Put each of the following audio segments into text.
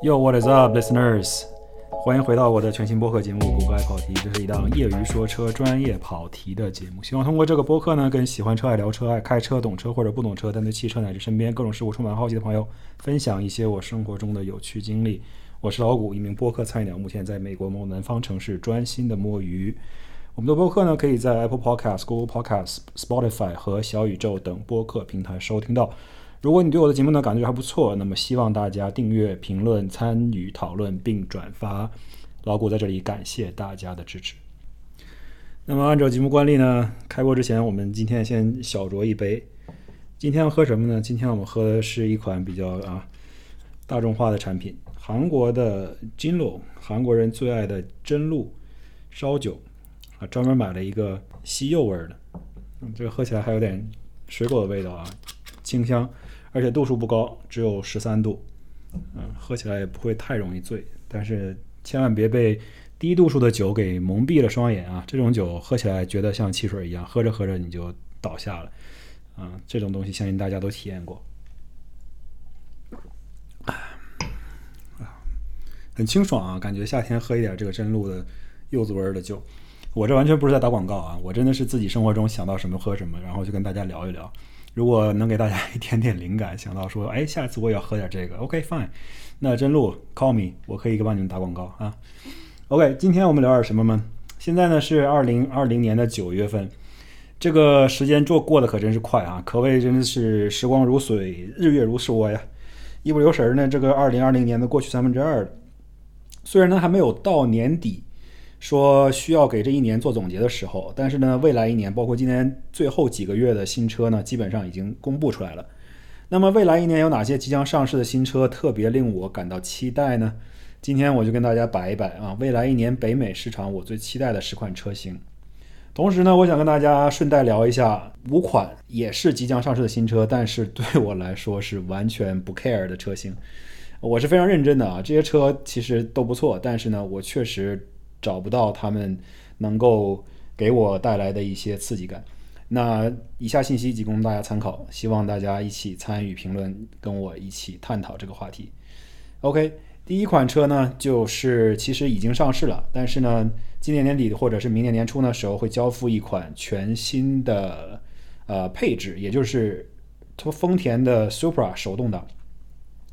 Yo, what is up, listeners？欢迎回到我的全新播客节目《谷歌爱跑题》，这是一档业余说车、专业跑题的节目。希望通过这个播客呢，跟喜欢车、爱聊车、爱开车、懂车或者不懂车，但对汽车乃至身边各种事物充满好奇的朋友，分享一些我生活中的有趣经历。我是老谷，一名播客菜鸟，目前在美国某南方城市专心的摸鱼。我们的播客呢，可以在 Apple Podcast、Google Podcast、Spotify 和小宇宙等播客平台收听到。如果你对我的节目呢感觉还不错，那么希望大家订阅、评论、参与讨论并转发。老谷在这里感谢大家的支持。那么按照节目惯例呢，开播之前我们今天先小酌一杯。今天要喝什么呢？今天我们喝的是一款比较啊大众化的产品，韩国的金露，韩国人最爱的真露烧酒啊，专门买了一个西柚味儿的，嗯，这个喝起来还有点水果的味道啊，清香。而且度数不高，只有十三度，嗯，喝起来也不会太容易醉。但是千万别被低度数的酒给蒙蔽了双眼啊！这种酒喝起来觉得像汽水一样，喝着喝着你就倒下了，啊，这种东西相信大家都体验过。啊，很清爽啊，感觉夏天喝一点这个真露的柚子味的酒。我这完全不是在打广告啊，我真的是自己生活中想到什么喝什么，然后就跟大家聊一聊。如果能给大家一点点灵感，想到说，哎，下次我也要喝点这个，OK fine，那真露 call me，我可以帮你们打广告啊。OK，今天我们聊点什么呢？现在呢是二零二零年的九月份，这个时间做过得可真是快啊，可谓真的是时光如水，日月如梭呀，一不留神呢，这个二零二零年的过去三分之二，虽然呢还没有到年底。说需要给这一年做总结的时候，但是呢，未来一年包括今年最后几个月的新车呢，基本上已经公布出来了。那么未来一年有哪些即将上市的新车特别令我感到期待呢？今天我就跟大家摆一摆啊，未来一年北美市场我最期待的十款车型。同时呢，我想跟大家顺带聊一下五款也是即将上市的新车，但是对我来说是完全不 care 的车型。我是非常认真的啊，这些车其实都不错，但是呢，我确实。找不到他们能够给我带来的一些刺激感。那以下信息仅供大家参考，希望大家一起参与评论，跟我一起探讨这个话题。OK，第一款车呢，就是其实已经上市了，但是呢，今年年底或者是明年年初的时候会交付一款全新的呃配置，也就是丰田的 Supra 手动挡。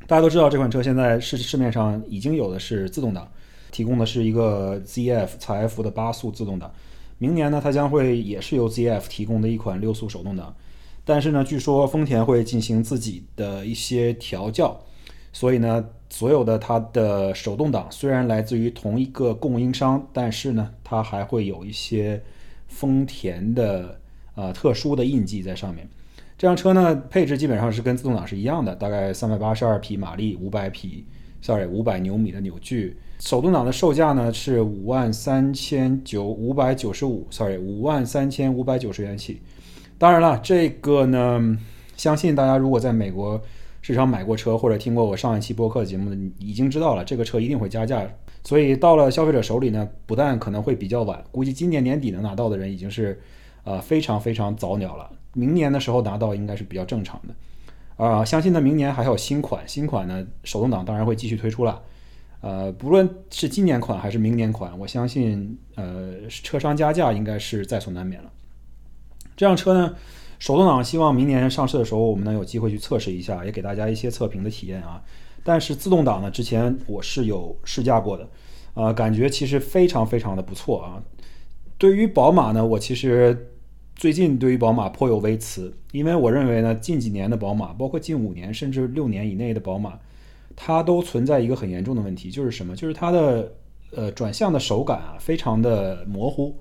大家都知道这款车现在市市面上已经有的是自动挡。提供的是一个 ZF 采埃孚的八速自动挡，明年呢，它将会也是由 ZF 提供的一款六速手动挡，但是呢，据说丰田会进行自己的一些调教，所以呢，所有的它的手动挡虽然来自于同一个供应商，但是呢，它还会有一些丰田的呃特殊的印记在上面。这辆车呢，配置基本上是跟自动挡是一样的，大概三百八十二匹马力，五百匹，sorry，五百牛米的扭矩。手动挡的售价呢是五万三千九五百九十五，sorry，五万三千五百九十元起。当然了，这个呢，相信大家如果在美国市场买过车或者听过我上一期播客节目的，已经知道了这个车一定会加价。所以到了消费者手里呢，不但可能会比较晚，估计今年年底能拿到的人已经是呃非常非常早鸟了。明年的时候拿到应该是比较正常的。啊，相信呢明年还有新款，新款呢手动挡当然会继续推出了。呃，不论是今年款还是明年款，我相信，呃，车商加价应该是在所难免了。这辆车呢，手动挡希望明年上市的时候，我们能有机会去测试一下，也给大家一些测评的体验啊。但是自动挡呢，之前我是有试驾过的，呃，感觉其实非常非常的不错啊。对于宝马呢，我其实最近对于宝马颇有微词，因为我认为呢，近几年的宝马，包括近五年甚至六年以内的宝马。它都存在一个很严重的问题，就是什么？就是它的呃转向的手感啊，非常的模糊。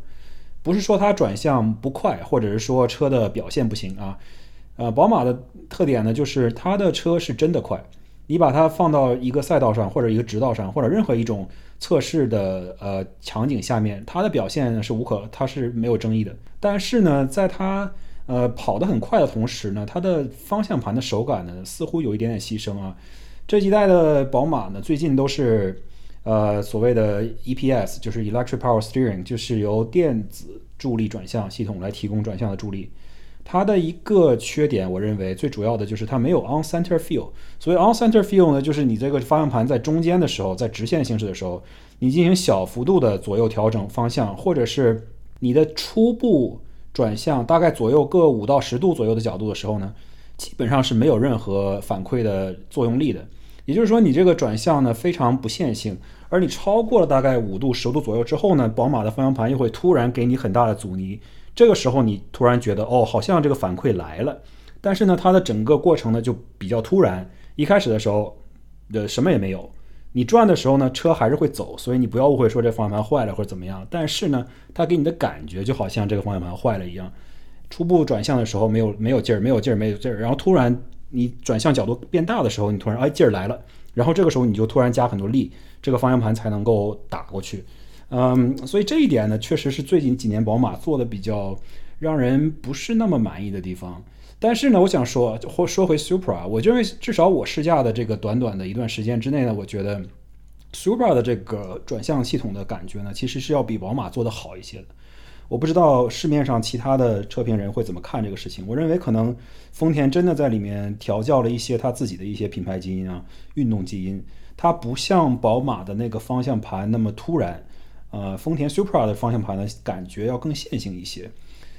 不是说它转向不快，或者是说车的表现不行啊。呃，宝马的特点呢，就是它的车是真的快。你把它放到一个赛道上，或者一个直道上，或者任何一种测试的呃场景下面，它的表现是无可，它是没有争议的。但是呢，在它呃跑得很快的同时呢，它的方向盘的手感呢，似乎有一点点牺牲啊。这几代的宝马呢，最近都是，呃，所谓的 EPS，就是 Electric Power Steering，就是由电子助力转向系统来提供转向的助力。它的一个缺点，我认为最主要的就是它没有 on center feel。所谓 on center feel 呢，就是你这个方向盘在中间的时候，在直线行驶的时候，你进行小幅度的左右调整方向，或者是你的初步转向，大概左右各五到十度左右的角度的时候呢，基本上是没有任何反馈的作用力的。也就是说，你这个转向呢非常不线性，而你超过了大概五度、十度左右之后呢，宝马的方向盘又会突然给你很大的阻尼。这个时候，你突然觉得哦，好像这个反馈来了，但是呢，它的整个过程呢就比较突然。一开始的时候，呃，什么也没有。你转的时候呢，车还是会走，所以你不要误会说这方向盘坏了或者怎么样。但是呢，它给你的感觉就好像这个方向盘坏了一样。初步转向的时候没有没有劲儿，没有劲儿，没有劲儿。然后突然你转向角度变大的时候，你突然哎劲儿来了，然后这个时候你就突然加很多力，这个方向盘才能够打过去。嗯，所以这一点呢，确实是最近几年宝马做的比较让人不是那么满意的地方。但是呢，我想说，或说回 Supra，我认为至少我试驾的这个短短的一段时间之内呢，我觉得 Supra 的这个转向系统的感觉呢，其实是要比宝马做的好一些的。我不知道市面上其他的车评人会怎么看这个事情。我认为可能丰田真的在里面调教了一些他自己的一些品牌基因啊，运动基因，它不像宝马的那个方向盘那么突然。呃，丰田 Supra 的方向盘呢，感觉要更线性一些，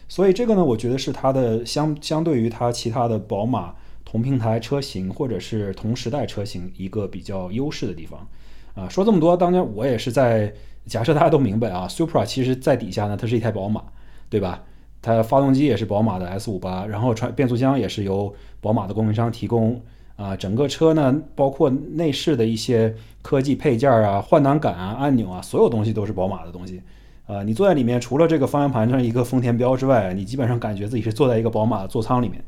所以这个呢，我觉得是它的相相对于它其他的宝马同平台车型或者是同时代车型一个比较优势的地方。啊，说这么多，当然我也是在假设大家都明白啊，Supra 其实在底下呢，它是一台宝马，对吧？它发动机也是宝马的 S58，然后传变速箱也是由宝马的供应商提供。啊，整个车呢，包括内饰的一些科技配件啊、换挡杆啊、按钮啊，所有东西都是宝马的东西。啊，你坐在里面，除了这个方向盘上一个丰田标之外，你基本上感觉自己是坐在一个宝马的座舱里面。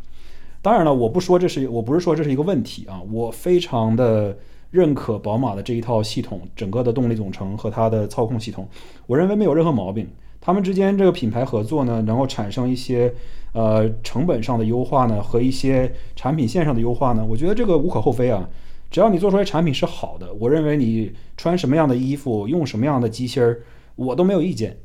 当然了，我不说这是，我不是说这是一个问题啊，我非常的认可宝马的这一套系统，整个的动力总成和它的操控系统，我认为没有任何毛病。他们之间这个品牌合作呢，能够产生一些呃成本上的优化呢，和一些产品线上的优化呢，我觉得这个无可厚非啊。只要你做出来产品是好的，我认为你穿什么样的衣服，用什么样的机芯儿，我都没有意见。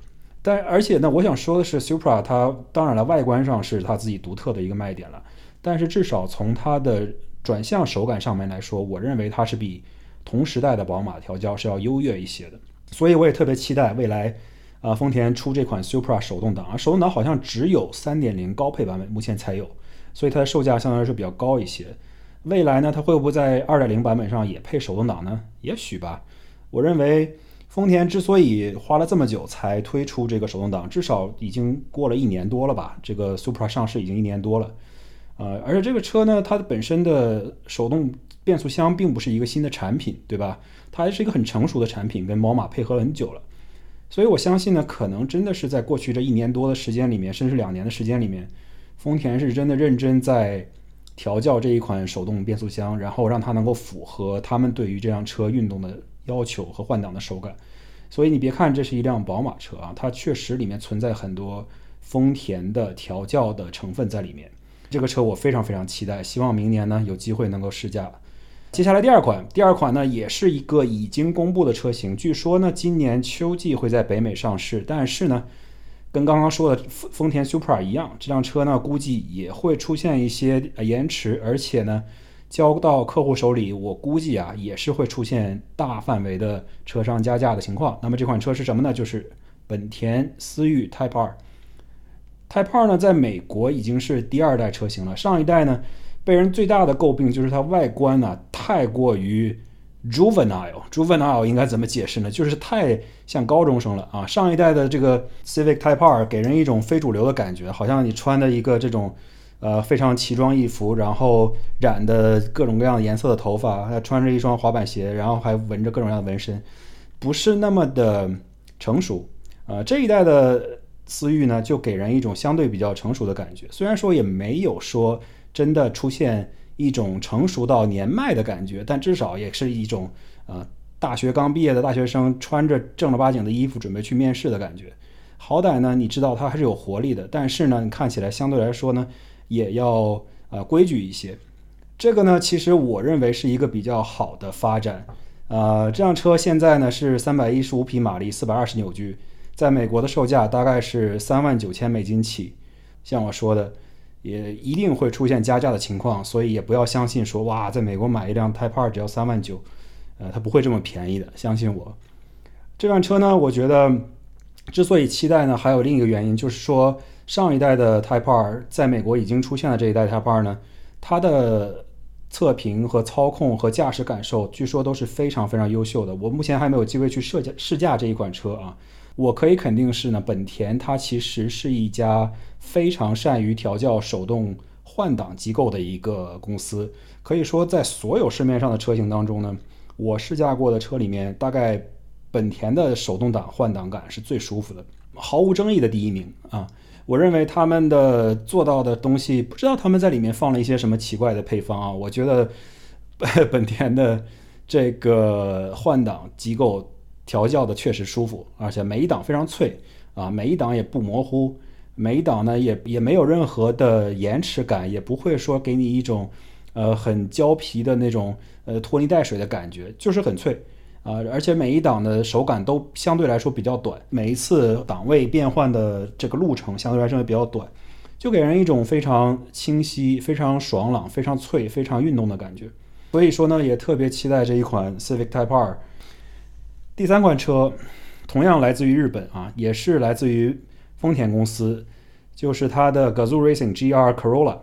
但而且呢，我想说的是，Supra 它当然了，外观上是它自己独特的一个卖点了，但是至少从它的转向手感上面来说，我认为它是比同时代的宝马调教是要优越一些的。所以我也特别期待未来。啊，丰田出这款 Supra 手动挡啊，手动挡好像只有3.0高配版本目前才有，所以它的售价相对来说比较高一些。未来呢，它会不会在2.0版本上也配手动挡呢？也许吧。我认为丰田之所以花了这么久才推出这个手动挡，至少已经过了一年多了吧。这个 Supra 上市已经一年多了，呃，而且这个车呢，它的本身的手动变速箱并不是一个新的产品，对吧？它还是一个很成熟的产品，跟宝马配合了很久了。所以我相信呢，可能真的是在过去这一年多的时间里面，甚至两年的时间里面，丰田是真的认真在调教这一款手动变速箱，然后让它能够符合他们对于这辆车运动的要求和换挡的手感。所以你别看这是一辆宝马车啊，它确实里面存在很多丰田的调教的成分在里面。这个车我非常非常期待，希望明年呢有机会能够试驾。接下来第二款，第二款呢也是一个已经公布的车型，据说呢今年秋季会在北美上市，但是呢，跟刚刚说的丰丰田 Supra 一样，这辆车呢估计也会出现一些延迟，而且呢交到客户手里，我估计啊也是会出现大范围的车商加价的情况。那么这款车是什么呢？就是本田思域 Type 二。Type 二呢在美国已经是第二代车型了，上一代呢。被人最大的诟病就是它外观呢太过于 juvenile，juvenile 应该怎么解释呢？就是太像高中生了啊！上一代的这个 Civic Type R 给人一种非主流的感觉，好像你穿的一个这种呃非常奇装异服，然后染的各种各样颜色的头发，还穿着一双滑板鞋，然后还纹着各种各样的纹身，不是那么的成熟啊！这一代的思域呢，就给人一种相对比较成熟的感觉，虽然说也没有说。真的出现一种成熟到年迈的感觉，但至少也是一种呃大学刚毕业的大学生穿着正儿八经的衣服准备去面试的感觉。好歹呢，你知道它还是有活力的，但是呢，你看起来相对来说呢，也要呃规矩一些。这个呢，其实我认为是一个比较好的发展。呃，这辆车现在呢是三百一十五匹马力，四百二十扭矩，在美国的售价大概是三万九千美金起。像我说的。也一定会出现加价的情况，所以也不要相信说哇，在美国买一辆 Type R 只要三万九，呃，它不会这么便宜的，相信我。这辆车呢，我觉得之所以期待呢，还有另一个原因，就是说上一代的 Type R 在美国已经出现了这一代 Type R 呢，它的测评和操控和驾驶感受，据说都是非常非常优秀的。我目前还没有机会去试驾试驾这一款车啊，我可以肯定是呢，本田它其实是一家非常善于调教手动换挡机构的一个公司。可以说，在所有市面上的车型当中呢，我试驾过的车里面，大概本田的手动挡换挡感是最舒服的，毫无争议的第一名啊。我认为他们的做到的东西，不知道他们在里面放了一些什么奇怪的配方啊。我觉得本田的这个换挡机构调教的确实舒服，而且每一档非常脆啊，每一档也不模糊，每一档呢也也没有任何的延迟感，也不会说给你一种呃很胶皮的那种呃拖泥带水的感觉，就是很脆。啊，而且每一档的手感都相对来说比较短，每一次档位变换的这个路程相对来说也比较短，就给人一种非常清晰、非常爽朗、非常脆、非常运动的感觉。所以说呢，也特别期待这一款 Civic Type R。第三款车同样来自于日本啊，也是来自于丰田公司，就是它的 Gazoo Racing GR Corolla。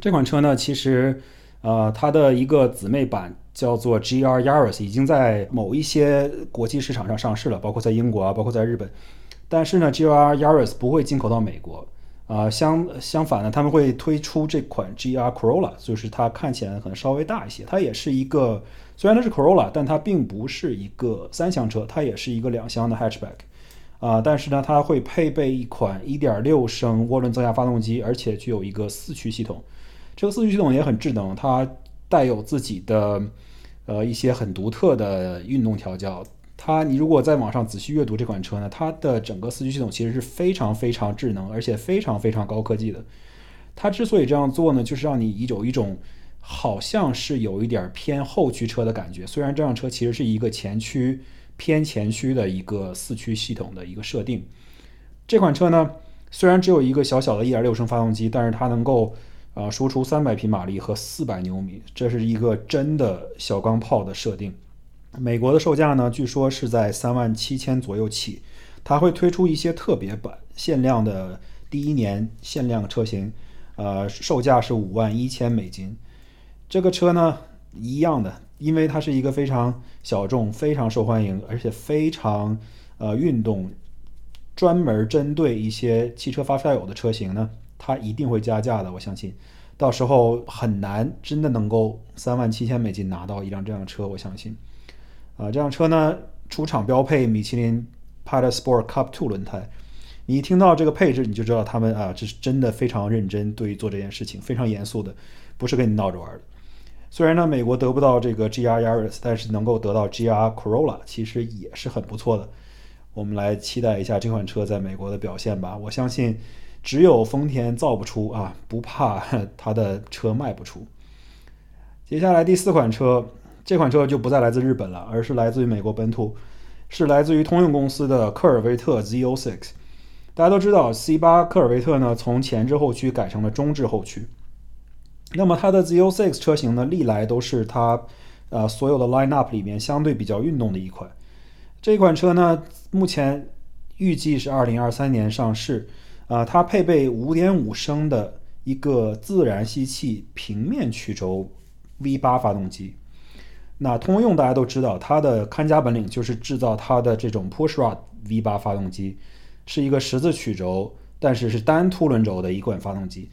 这款车呢，其实呃，它的一个姊妹版。叫做 GR Yaris 已经在某一些国际市场上上市了，包括在英国啊，包括在日本。但是呢，GR Yaris 不会进口到美国啊。相相反呢，他们会推出这款 GR Corolla，就是它看起来可能稍微大一些。它也是一个，虽然它是 Corolla，但它并不是一个三厢车，它也是一个两厢的 Hatchback 啊。但是呢，它会配备一款1.6升涡轮增压发动机，而且具有一个四驱系统。这个四驱系统也很智能，它带有自己的。呃，一些很独特的运动调教，它你如果在网上仔细阅读这款车呢，它的整个四驱系统其实是非常非常智能，而且非常非常高科技的。它之所以这样做呢，就是让你有一种好像是有一点偏后驱车的感觉。虽然这辆车其实是一个前驱偏前驱的一个四驱系统的一个设定。这款车呢，虽然只有一个小小的1.6升发动机，但是它能够。啊，输出三百匹马力和四百牛米，这是一个真的小钢炮的设定。美国的售价呢，据说是在三万七千左右起。它会推出一些特别版、限量的第一年限量车型，呃，售价是五万一千美金。这个车呢，一样的，因为它是一个非常小众、非常受欢迎，而且非常呃运动，专门针对一些汽车发烧友的车型呢。它一定会加价的，我相信，到时候很难真的能够三万七千美金拿到一辆这样的车，我相信。啊，这辆车呢，出厂标配米其林 Pilot Sport Cup Two 轮胎，你一听到这个配置，你就知道他们啊，这是真的非常认真，对于做这件事情非常严肃的，不是跟你闹着玩的。虽然呢，美国得不到这个 GR Yaris，但是能够得到 GR Corolla，其实也是很不错的。我们来期待一下这款车在美国的表现吧，我相信。只有丰田造不出啊，不怕它的车卖不出。接下来第四款车，这款车就不再来自日本了，而是来自于美国本土，是来自于通用公司的科尔维特 Z06。大家都知道，C8 科尔维特呢从前置后驱改成了中置后驱。那么它的 Z06 车型呢，历来都是它呃所有的 lineup 里面相对比较运动的一款。这款车呢，目前预计是二零二三年上市。啊，它配备5.5升的一个自然吸气平面曲轴 V8 发动机。那通用大家都知道，它的看家本领就是制造它的这种 Pushrod V8 发动机，是一个十字曲轴，但是是单凸轮轴的一款发动机。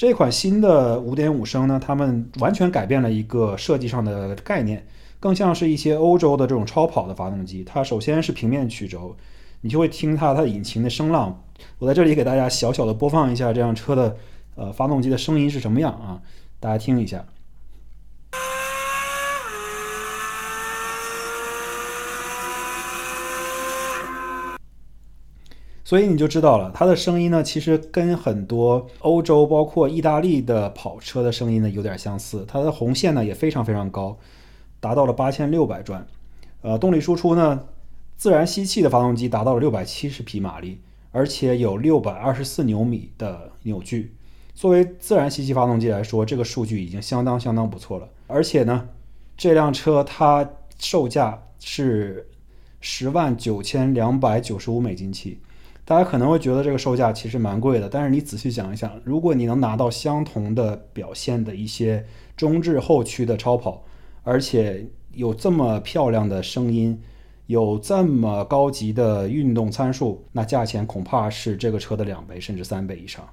这款新的五点五升呢，他们完全改变了一个设计上的概念，更像是一些欧洲的这种超跑的发动机。它首先是平面曲轴。你就会听它它的引擎的声浪，我在这里给大家小小的播放一下这辆车的呃发动机的声音是什么样啊？大家听一下。所以你就知道了，它的声音呢，其实跟很多欧洲包括意大利的跑车的声音呢有点相似。它的红线呢也非常非常高，达到了八千六百转。呃，动力输出呢？自然吸气的发动机达到了六百七十匹马力，而且有六百二十四牛米的扭矩。作为自然吸气发动机来说，这个数据已经相当相当不错了。而且呢，这辆车它售价是十万九千两百九十五美金起。大家可能会觉得这个售价其实蛮贵的，但是你仔细想一想，如果你能拿到相同的表现的一些中置后驱的超跑，而且有这么漂亮的声音，有这么高级的运动参数，那价钱恐怕是这个车的两倍甚至三倍以上。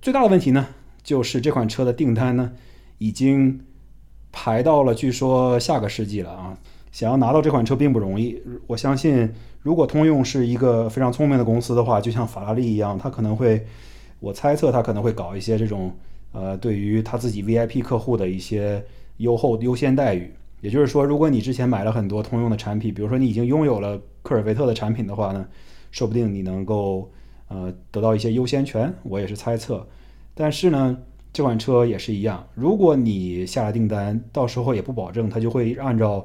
最大的问题呢，就是这款车的订单呢，已经排到了据说下个世纪了啊！想要拿到这款车并不容易，我相信。如果通用是一个非常聪明的公司的话，就像法拉利一样，它可能会，我猜测它可能会搞一些这种，呃，对于它自己 VIP 客户的一些优厚优先待遇。也就是说，如果你之前买了很多通用的产品，比如说你已经拥有了科尔维特的产品的话呢，说不定你能够呃得到一些优先权。我也是猜测。但是呢，这款车也是一样，如果你下了订单，到时候也不保证它就会按照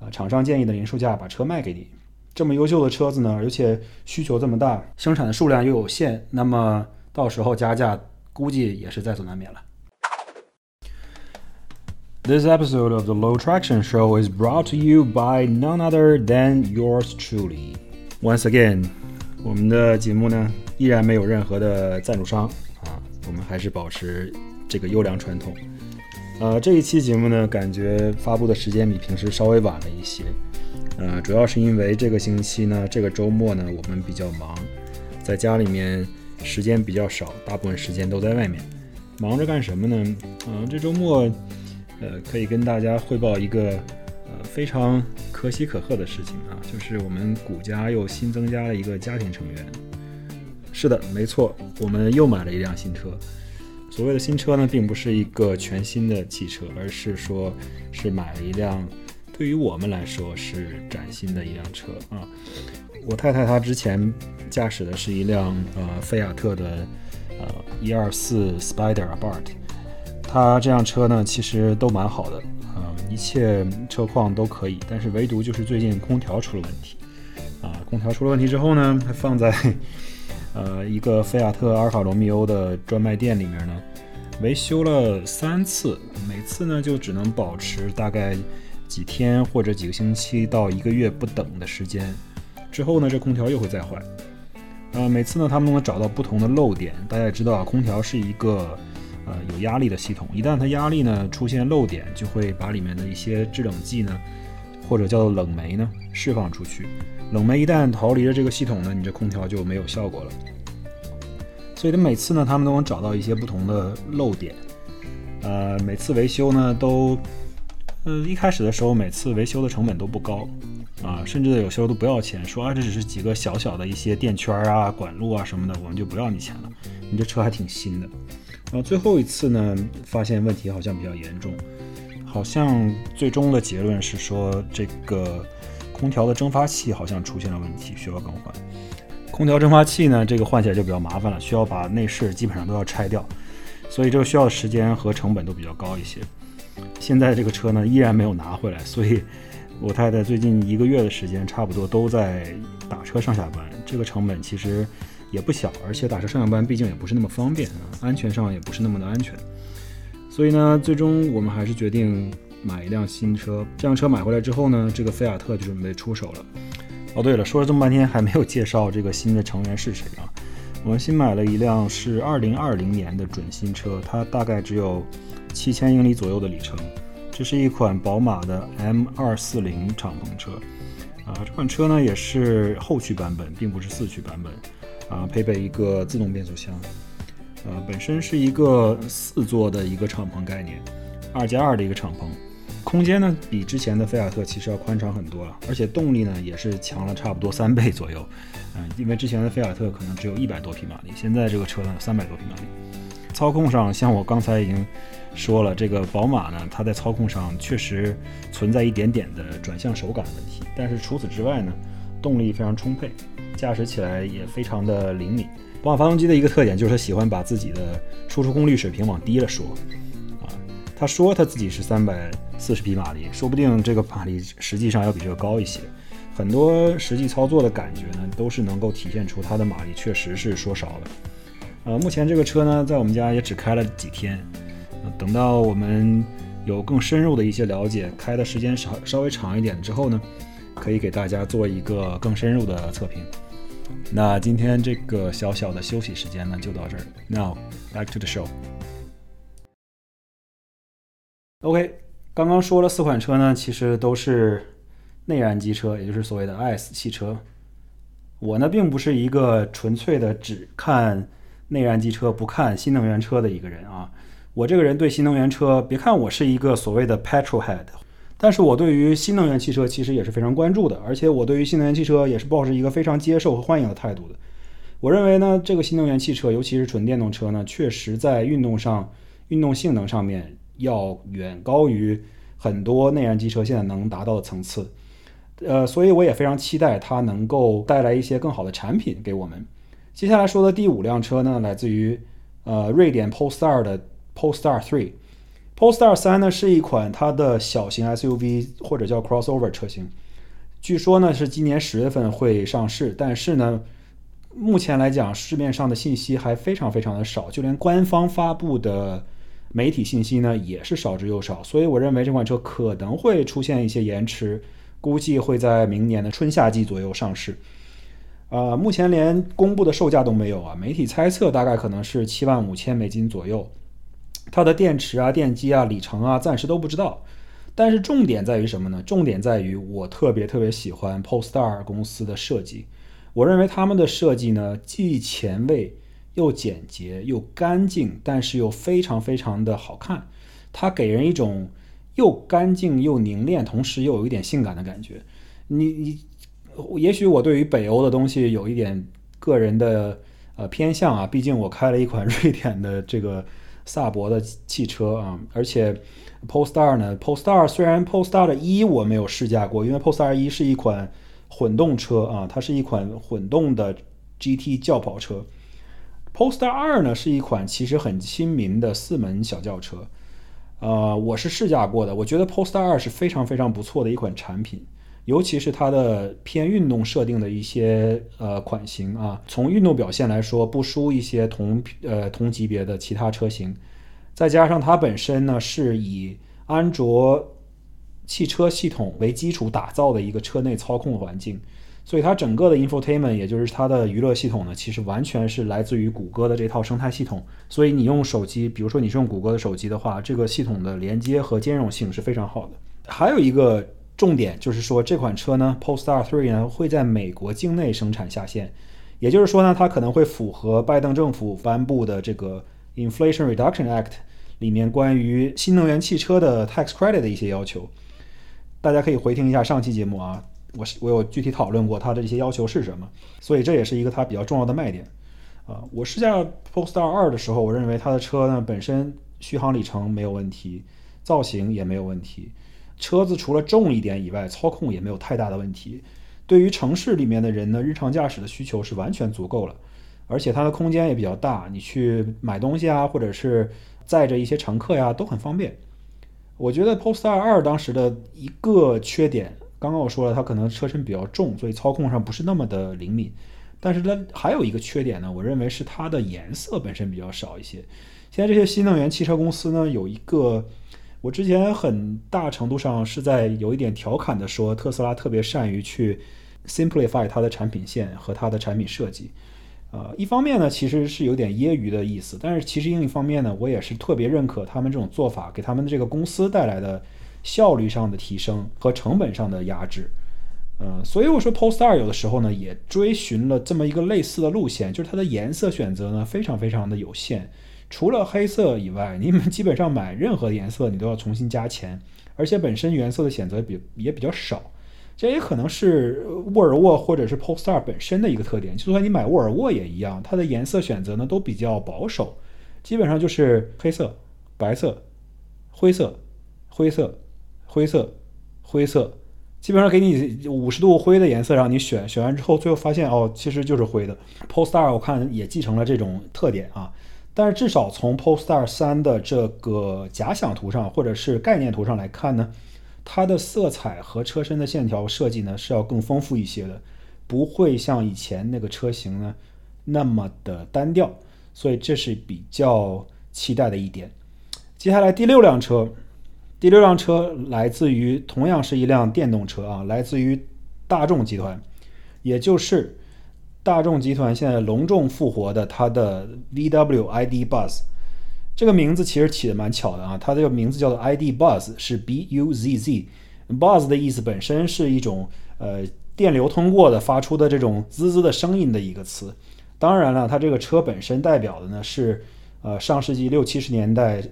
呃厂商建议的零售价把车卖给你。这么优秀的车子呢，而且需求这么大，生产的数量又有限，那么到时候加价估计也是在所难免了。This episode of the Low Traction Show is brought to you by none other than yours truly. Once again，我们的节目呢依然没有任何的赞助商啊，我们还是保持这个优良传统。呃，这一期节目呢，感觉发布的时间比平时稍微晚了一些。呃，主要是因为这个星期呢，这个周末呢，我们比较忙，在家里面时间比较少，大部分时间都在外面，忙着干什么呢？嗯，这周末，呃，可以跟大家汇报一个呃非常可喜可贺的事情啊，就是我们谷家又新增加了一个家庭成员。是的，没错，我们又买了一辆新车。所谓的新车呢，并不是一个全新的汽车，而是说是买了一辆。对于我们来说是崭新的一辆车啊！我太太她之前驾驶的是一辆呃菲亚特的呃一二四 Spider Abarth，它这辆车呢其实都蛮好的啊，一切车况都可以，但是唯独就是最近空调出了问题啊！空调出了问题之后呢，还放在呃一个菲亚特阿尔法罗密欧的专卖店里面呢，维修了三次，每次呢就只能保持大概。几天或者几个星期到一个月不等的时间之后呢，这空调又会再坏。呃，每次呢，他们都能找到不同的漏点。大家也知道啊，空调是一个呃有压力的系统，一旦它压力呢出现漏点，就会把里面的一些制冷剂呢，或者叫做冷媒呢释放出去。冷媒一旦逃离了这个系统呢，你这空调就没有效果了。所以，他每次呢，他们都能找到一些不同的漏点。呃，每次维修呢都。呃，一开始的时候，每次维修的成本都不高，啊，甚至有时候都不要钱，说啊，这只是几个小小的一些垫圈啊、管路啊什么的，我们就不要你钱了。你这车还挺新的。然后最后一次呢，发现问题好像比较严重，好像最终的结论是说，这个空调的蒸发器好像出现了问题，需要更换。空调蒸发器呢，这个换起来就比较麻烦了，需要把内饰基本上都要拆掉，所以这个需要的时间和成本都比较高一些。现在这个车呢依然没有拿回来，所以我太太最近一个月的时间差不多都在打车上下班，这个成本其实也不小，而且打车上下班毕竟也不是那么方便啊，安全上也不是那么的安全，所以呢，最终我们还是决定买一辆新车。这辆车买回来之后呢，这个菲亚特就准备出手了。哦，对了，说了这么半天还没有介绍这个新的成员是谁啊？我们新买了一辆是2020年的准新车，它大概只有。七千英里左右的里程，这是一款宝马的 M 二四零敞篷车，啊，这款车呢也是后驱版本，并不是四驱版本，啊，配备一个自动变速箱，呃，本身是一个四座的一个敞篷概念，二加二的一个敞篷，空间呢比之前的菲亚特其实要宽敞很多了，而且动力呢也是强了差不多三倍左右，嗯，因为之前的菲亚特可能只有一百多匹马力，现在这个车呢有三百多匹马力，操控上像我刚才已经。说了，这个宝马呢，它在操控上确实存在一点点的转向手感问题，但是除此之外呢，动力非常充沛，驾驶起来也非常的灵敏。宝马发动机的一个特点就是它喜欢把自己的输出功率水平往低了说，啊，他说他自己是三百四十匹马力，说不定这个马力实际上要比这个高一些。很多实际操作的感觉呢，都是能够体现出它的马力确实是说少了。呃，目前这个车呢，在我们家也只开了几天，等到我们有更深入的一些了解，开的时间稍稍微长一点之后呢，可以给大家做一个更深入的测评。那今天这个小小的休息时间呢，就到这儿。Now back to the show。OK，刚刚说了四款车呢，其实都是内燃机车，也就是所谓的 ICE 汽车。我呢，并不是一个纯粹的只看内燃机车不看新能源车的一个人啊。我这个人对新能源车，别看我是一个所谓的 petrol head，但是我对于新能源汽车其实也是非常关注的，而且我对于新能源汽车也是抱着一个非常接受和欢迎的态度的。我认为呢，这个新能源汽车，尤其是纯电动车呢，确实在运动上、运动性能上面要远高于很多内燃机车现在能达到的层次。呃，所以我也非常期待它能够带来一些更好的产品给我们。接下来说的第五辆车呢，来自于呃瑞典 Polestar 的 Polestar 3。Polestar 3呢是一款它的小型 SUV 或者叫 crossover 车型，据说呢是今年十月份会上市，但是呢目前来讲市面上的信息还非常非常的少，就连官方发布的媒体信息呢也是少之又少，所以我认为这款车可能会出现一些延迟。估计会在明年的春夏季左右上市，呃，目前连公布的售价都没有啊。媒体猜测大概可能是七万五千美金左右。它的电池啊、电机啊、里程啊，暂时都不知道。但是重点在于什么呢？重点在于我特别特别喜欢 Polestar 公司的设计。我认为他们的设计呢，既前卫又简洁又干净，但是又非常非常的好看。它给人一种。又干净又凝练，同时又有一点性感的感觉。你你，也许我对于北欧的东西有一点个人的呃偏向啊，毕竟我开了一款瑞典的这个萨博的汽车啊，而且 Polestar 呢，Polestar 虽然 Polestar 一我没有试驾过，因为 Polestar 一是一款混动车啊，它是一款混动的 GT 轿跑车。Polestar 二呢是一款其实很亲民的四门小轿车。呃，我是试驾过的，我觉得 Polestar 二是非常非常不错的一款产品，尤其是它的偏运动设定的一些呃款型啊，从运动表现来说不输一些同呃同级别的其他车型，再加上它本身呢是以安卓汽车系统为基础打造的一个车内操控环境。所以它整个的 infotainment，也就是它的娱乐系统呢，其实完全是来自于谷歌的这套生态系统。所以你用手机，比如说你是用谷歌的手机的话，这个系统的连接和兼容性是非常好的。还有一个重点就是说，这款车呢，Polestar 3呢会在美国境内生产下线，也就是说呢，它可能会符合拜登政府颁布的这个 Inflation Reduction Act 里面关于新能源汽车的 tax credit 的一些要求。大家可以回听一下上期节目啊。我是我有具体讨论过它的这些要求是什么，所以这也是一个它比较重要的卖点啊。我试驾 Polestar 二的时候，我认为它的车呢本身续航里程没有问题，造型也没有问题，车子除了重一点以外，操控也没有太大的问题。对于城市里面的人呢，日常驾驶的需求是完全足够了，而且它的空间也比较大，你去买东西啊，或者是载着一些乘客呀，都很方便。我觉得 Polestar 二当时的一个缺点。刚刚我说了，它可能车身比较重，所以操控上不是那么的灵敏。但是它还有一个缺点呢，我认为是它的颜色本身比较少一些。现在这些新能源汽车公司呢，有一个，我之前很大程度上是在有一点调侃的说，特斯拉特别善于去 simplify 它的产品线和它的产品设计。呃，一方面呢，其实是有点揶揄的意思，但是其实另一方面呢，我也是特别认可他们这种做法给他们的这个公司带来的。效率上的提升和成本上的压制，呃，所以我说 Polestar 有的时候呢也追寻了这么一个类似的路线，就是它的颜色选择呢非常非常的有限，除了黑色以外，你们基本上买任何颜色你都要重新加钱，而且本身原色的选择比也比较少，这也可能是沃尔沃或者是 Polestar 本身的一个特点，就算你买沃尔沃也一样，它的颜色选择呢都比较保守，基本上就是黑色、白色、灰色、灰色。灰色，灰色，基本上给你五十度灰的颜色让你选，选完之后最后发现哦，其实就是灰的。Polestar 我看也继承了这种特点啊，但是至少从 Polestar 三的这个假想图上或者是概念图上来看呢，它的色彩和车身的线条设计呢是要更丰富一些的，不会像以前那个车型呢那么的单调。所以这是比较期待的一点。接下来第六辆车，第六辆车来自于同样是一辆电动车啊，来自于大众集团，也就是大众集团现在隆重复活的它的 VW ID Buzz。这个名字其实起的蛮巧的啊，它这个名字叫做 ID Buzz，是 B U Z Z。Buzz 的意思本身是一种呃电流通过的发出的这种滋滋的声音的一个词。当然了，它这个车本身代表的呢是呃上世纪六七十年代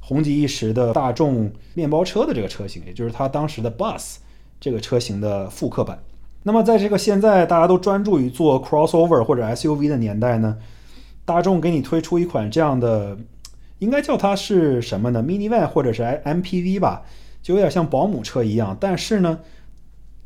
红极一时的大众面包车的这个车型，也就是它当时的 Bus 这个车型的复刻版。那么在这个现在大家都专注于做 crossover 或者 SUV 的年代呢，大众给你推出一款这样的。应该叫它是什么呢？minivan 或者是 MPV 吧，就有点像保姆车一样。但是呢，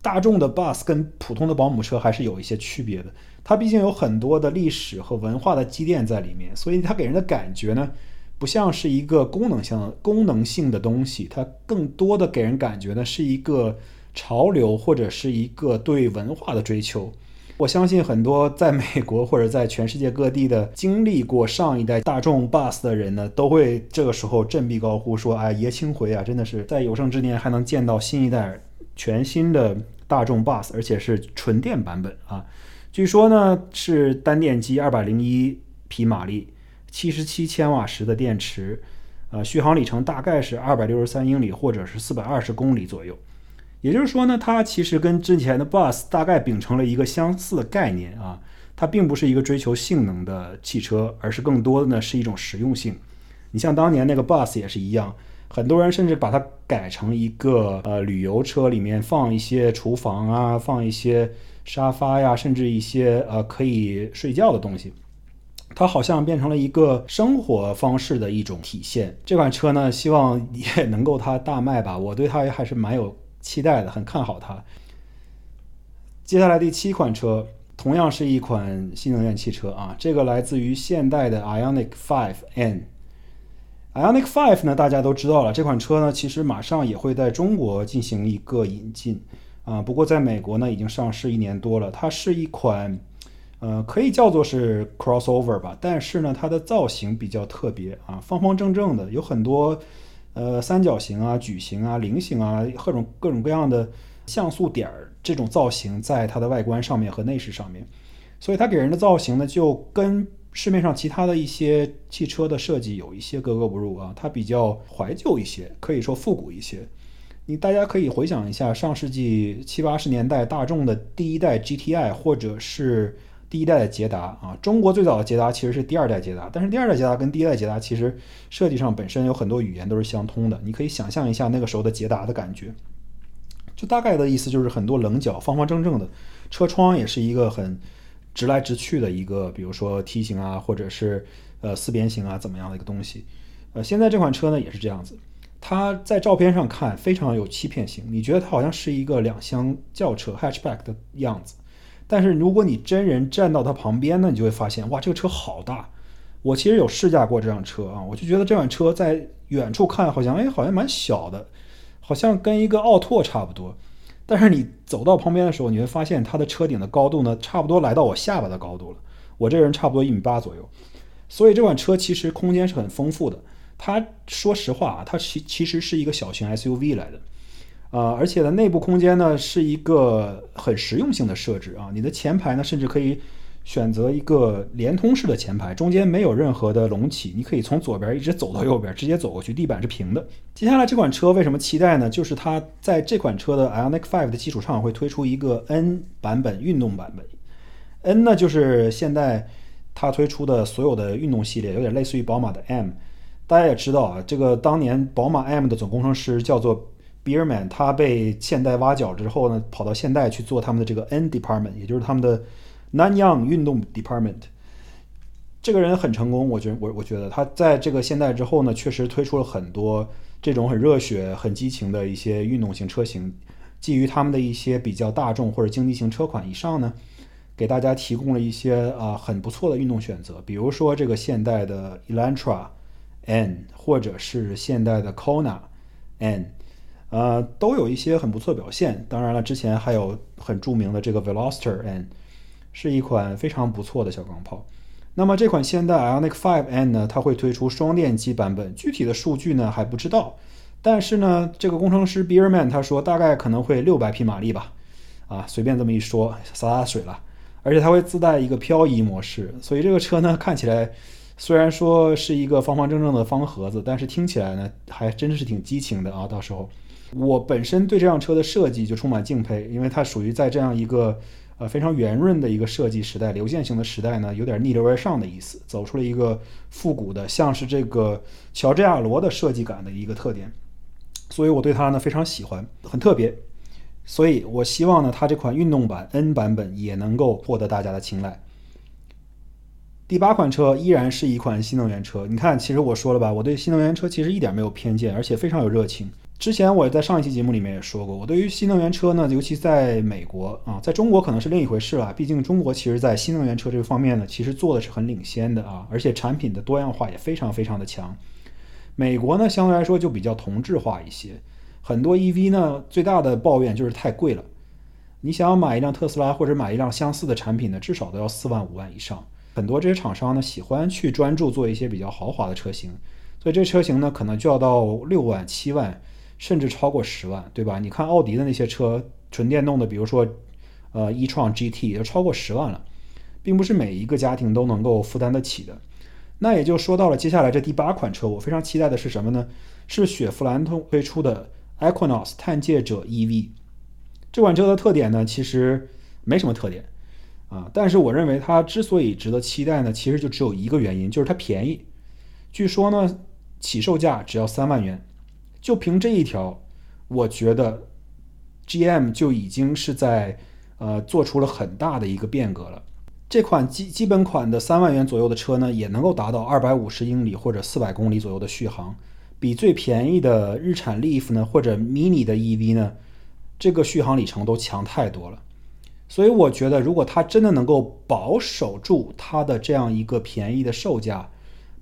大众的 bus 跟普通的保姆车还是有一些区别的。它毕竟有很多的历史和文化的积淀在里面，所以它给人的感觉呢，不像是一个功能性功能性的东西，它更多的给人感觉呢是一个潮流或者是一个对文化的追求。我相信很多在美国或者在全世界各地的经历过上一代大众 bus 的人呢，都会这个时候振臂高呼说：“哎，爷青回啊，真的是在有生之年还能见到新一代全新的大众 bus，而且是纯电版本啊！据说呢是单电机，二百零一匹马力，七十七千瓦时的电池，呃，续航里程大概是二百六十三英里或者是四百二十公里左右。”也就是说呢，它其实跟之前的 Bus 大概秉承了一个相似的概念啊，它并不是一个追求性能的汽车，而是更多的呢是一种实用性。你像当年那个 Bus 也是一样，很多人甚至把它改成一个呃旅游车，里面放一些厨房啊，放一些沙发呀，甚至一些呃可以睡觉的东西，它好像变成了一个生活方式的一种体现。这款车呢，希望也能够它大卖吧，我对它还是蛮有。期待的，很看好它。接下来第七款车，同样是一款新能源汽车啊，这个来自于现代的 Ionic Five N。Ionic Five 呢，大家都知道了，这款车呢，其实马上也会在中国进行一个引进啊。不过在美国呢，已经上市一年多了。它是一款，呃，可以叫做是 crossover 吧，但是呢，它的造型比较特别啊，方方正正的，有很多。呃，三角形啊、矩形啊、菱形啊，各种各种各样的像素点儿，这种造型在它的外观上面和内饰上面，所以它给人的造型呢，就跟市面上其他的一些汽车的设计有一些格格不入啊。它比较怀旧一些，可以说复古一些。你大家可以回想一下上世纪七八十年代大众的第一代 GTI，或者是。第一代的捷达啊，中国最早的捷达其实是第二代捷达，但是第二代捷达跟第一代捷达其实设计上本身有很多语言都是相通的。你可以想象一下那个时候的捷达的感觉，就大概的意思就是很多棱角，方方正正的，车窗也是一个很直来直去的一个，比如说梯形啊，或者是呃四边形啊怎么样的一个东西。呃，现在这款车呢也是这样子，它在照片上看非常有欺骗性，你觉得它好像是一个两厢轿车 hatchback 的样子。但是如果你真人站到它旁边呢，你就会发现，哇，这个车好大！我其实有试驾过这辆车啊，我就觉得这款车在远处看好像，哎，好像蛮小的，好像跟一个奥拓差不多。但是你走到旁边的时候，你会发现它的车顶的高度呢，差不多来到我下巴的高度了。我这人差不多一米八左右，所以这款车其实空间是很丰富的。它说实话啊，它其其实是一个小型 SUV 来的。呃，而且呢，内部空间呢是一个很实用性的设置啊。你的前排呢，甚至可以选择一个连通式的前排，中间没有任何的隆起，你可以从左边一直走到右边，直接走过去，地板是平的。接下来这款车为什么期待呢？就是它在这款车的 Ionic Five 的基础上会推出一个 N 版本运动版本。N 呢就是现在它推出的所有的运动系列，有点类似于宝马的 M。大家也知道啊，这个当年宝马 M 的总工程师叫做。Beerman 他被现代挖角之后呢，跑到现代去做他们的这个 N department，也就是他们的 Nanyang 运动 department。这个人很成功，我觉得我我觉得他在这个现代之后呢，确实推出了很多这种很热血、很激情的一些运动型车型。基于他们的一些比较大众或者经济型车款以上呢，给大家提供了一些啊很不错的运动选择，比如说这个现代的 Elantra N，或者是现代的 Kona N。呃，都有一些很不错表现。当然了，之前还有很著名的这个 Veloster N，是一款非常不错的小钢炮。那么这款现代 Ioniq 5N 呢，它会推出双电机版本，具体的数据呢还不知道。但是呢，这个工程师 Bierman 他说大概可能会六百匹马力吧，啊，随便这么一说，洒洒水了。而且它会自带一个漂移模式，所以这个车呢看起来虽然说是一个方方正正的方盒子，但是听起来呢还真是挺激情的啊！到时候我本身对这辆车的设计就充满敬佩，因为它属于在这样一个呃非常圆润的一个设计时代、流线型的时代呢，有点逆流而上的意思，走出了一个复古的，像是这个乔治亚罗的设计感的一个特点。所以我对它呢非常喜欢，很特别，所以我希望呢它这款运动版 N 版本也能够获得大家的青睐。第八款车依然是一款新能源车，你看，其实我说了吧，我对新能源车其实一点没有偏见，而且非常有热情。之前我在上一期节目里面也说过，我对于新能源车呢，尤其在美国啊，在中国可能是另一回事了，毕竟中国其实在新能源车这个方面呢，其实做的是很领先的啊，而且产品的多样化也非常非常的强。美国呢，相对来说就比较同质化一些，很多 EV 呢，最大的抱怨就是太贵了。你想要买一辆特斯拉或者买一辆相似的产品呢，至少都要四万五万以上。很多这些厂商呢，喜欢去专注做一些比较豪华的车型，所以这车型呢，可能就要到六万、七万，甚至超过十万，对吧？你看奥迪的那些车，纯电动的，比如说呃一创 GT，也超过十万了，并不是每一个家庭都能够负担得起的。那也就说到了接下来这第八款车，我非常期待的是什么呢？是雪佛兰推出的 Equinox 探界者 EV。这款车的特点呢，其实没什么特点啊，但是我认为它之所以值得期待呢，其实就只有一个原因，就是它便宜。据说呢，起售价只要三万元，就凭这一条，我觉得 GM 就已经是在呃做出了很大的一个变革了。这款基基本款的三万元左右的车呢，也能够达到二百五十英里或者四百公里左右的续航，比最便宜的日产 Leaf 呢或者 Mini 的 EV 呢，这个续航里程都强太多了。所以我觉得，如果它真的能够保守住它的这样一个便宜的售价，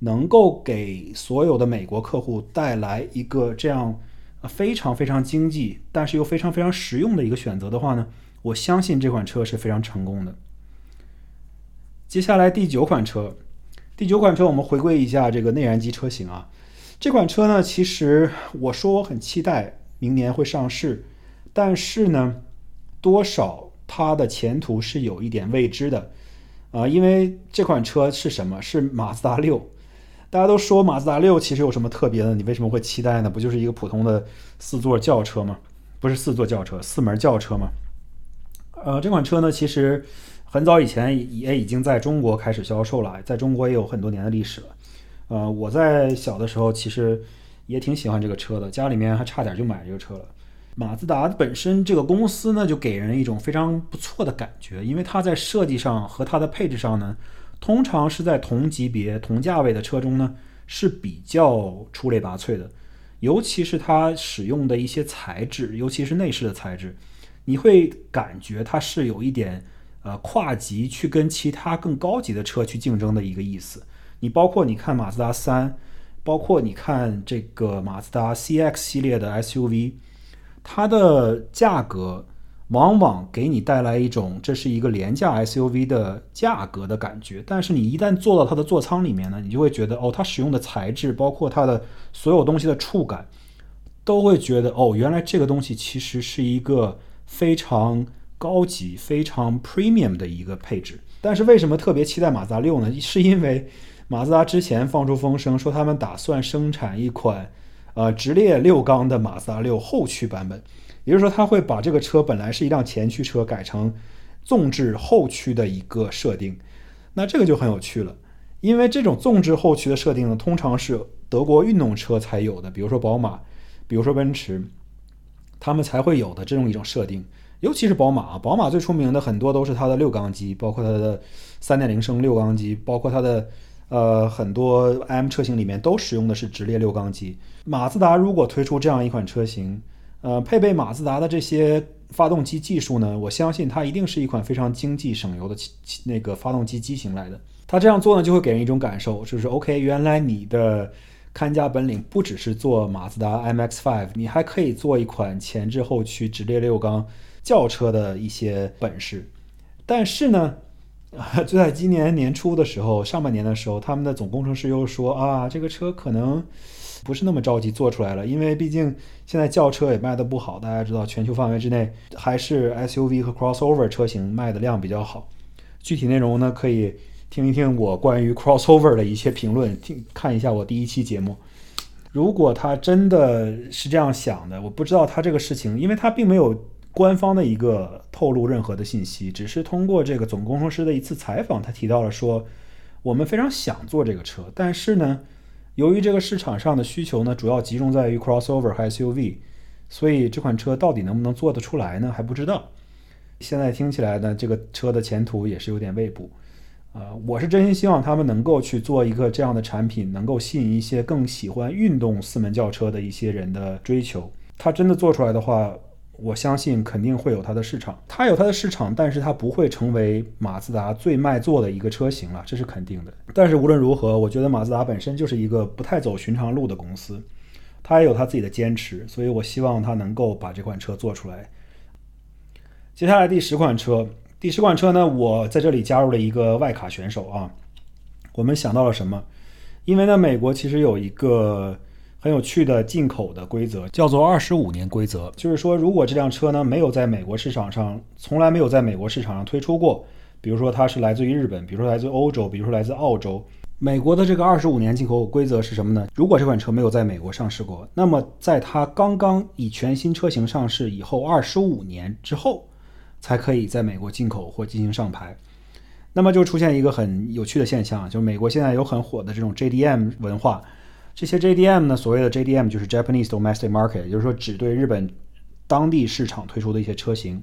能够给所有的美国客户带来一个这样非常非常经济，但是又非常非常实用的一个选择的话呢，我相信这款车是非常成功的。接下来第九款车，第九款车我们回归一下这个内燃机车型啊。这款车呢，其实我说我很期待明年会上市，但是呢，多少它的前途是有一点未知的啊。因为这款车是什么？是马自达六。大家都说马自达六其实有什么特别的？你为什么会期待呢？不就是一个普通的四座轿车吗？不是四座轿车，四门轿车吗？呃，这款车呢，其实。很早以前也已经在中国开始销售了，在中国也有很多年的历史了。呃，我在小的时候其实也挺喜欢这个车的，家里面还差点就买这个车了。马自达本身这个公司呢，就给人一种非常不错的感觉，因为它在设计上和它的配置上呢，通常是在同级别、同价位的车中呢是比较出类拔萃的，尤其是它使用的一些材质，尤其是内饰的材质，你会感觉它是有一点。呃，跨级去跟其他更高级的车去竞争的一个意思。你包括你看马自达三，包括你看这个马自达 CX 系列的 SUV，它的价格往往给你带来一种这是一个廉价 SUV 的价格的感觉。但是你一旦坐到它的座舱里面呢，你就会觉得哦，它使用的材质，包括它的所有东西的触感，都会觉得哦，原来这个东西其实是一个非常。高级非常 premium 的一个配置，但是为什么特别期待马自达六呢？是因为马自达之前放出风声说他们打算生产一款呃直列六缸的马自达六后驱版本，也就是说它会把这个车本来是一辆前驱车改成纵置后驱的一个设定。那这个就很有趣了，因为这种纵置后驱的设定呢，通常是德国运动车才有的，比如说宝马，比如说奔驰，他们才会有的这种一种设定。尤其是宝马，宝马最出名的很多都是它的六缸机，包括它的三点零升六缸机，包括它的呃很多 M 车型里面都使用的是直列六缸机。马自达如果推出这样一款车型，呃，配备马自达的这些发动机技术呢，我相信它一定是一款非常经济省油的那个发动机机型来的。它这样做呢，就会给人一种感受，就是 OK，原来你的看家本领不只是做马自达 MX-5，你还可以做一款前置后驱直列六缸。轿车的一些本事，但是呢，就在今年年初的时候，上半年的时候，他们的总工程师又说啊，这个车可能不是那么着急做出来了，因为毕竟现在轿车也卖的不好。大家知道，全球范围之内还是 SUV 和 crossover 车型卖的量比较好。具体内容呢，可以听一听我关于 crossover 的一些评论，听看一下我第一期节目。如果他真的是这样想的，我不知道他这个事情，因为他并没有。官方的一个透露任何的信息，只是通过这个总工程师的一次采访，他提到了说，我们非常想做这个车，但是呢，由于这个市场上的需求呢，主要集中在于 crossover 和 SUV，所以这款车到底能不能做得出来呢？还不知道。现在听起来呢，这个车的前途也是有点未卜。啊，我是真心希望他们能够去做一个这样的产品，能够吸引一些更喜欢运动四门轿车的一些人的追求。他真的做出来的话。我相信肯定会有它的市场，它有它的市场，但是它不会成为马自达最卖座的一个车型了，这是肯定的。但是无论如何，我觉得马自达本身就是一个不太走寻常路的公司，它也有它自己的坚持，所以我希望它能够把这款车做出来。接下来第十款车，第十款车呢，我在这里加入了一个外卡选手啊。我们想到了什么？因为呢，美国其实有一个。很有趣的进口的规则叫做二十五年规则，就是说，如果这辆车呢没有在美国市场上，从来没有在美国市场上推出过，比如说它是来自于日本，比如说来自欧洲，比如说来自澳洲，美国的这个二十五年进口规则是什么呢？如果这款车没有在美国上市过，那么在它刚刚以全新车型上市以后二十五年之后，才可以在美国进口或进行上牌。那么就出现一个很有趣的现象，就是美国现在有很火的这种 JDM 文化。这些 JDM 呢，所谓的 JDM 就是 Japanese Domestic Market，也就是说只对日本当地市场推出的一些车型。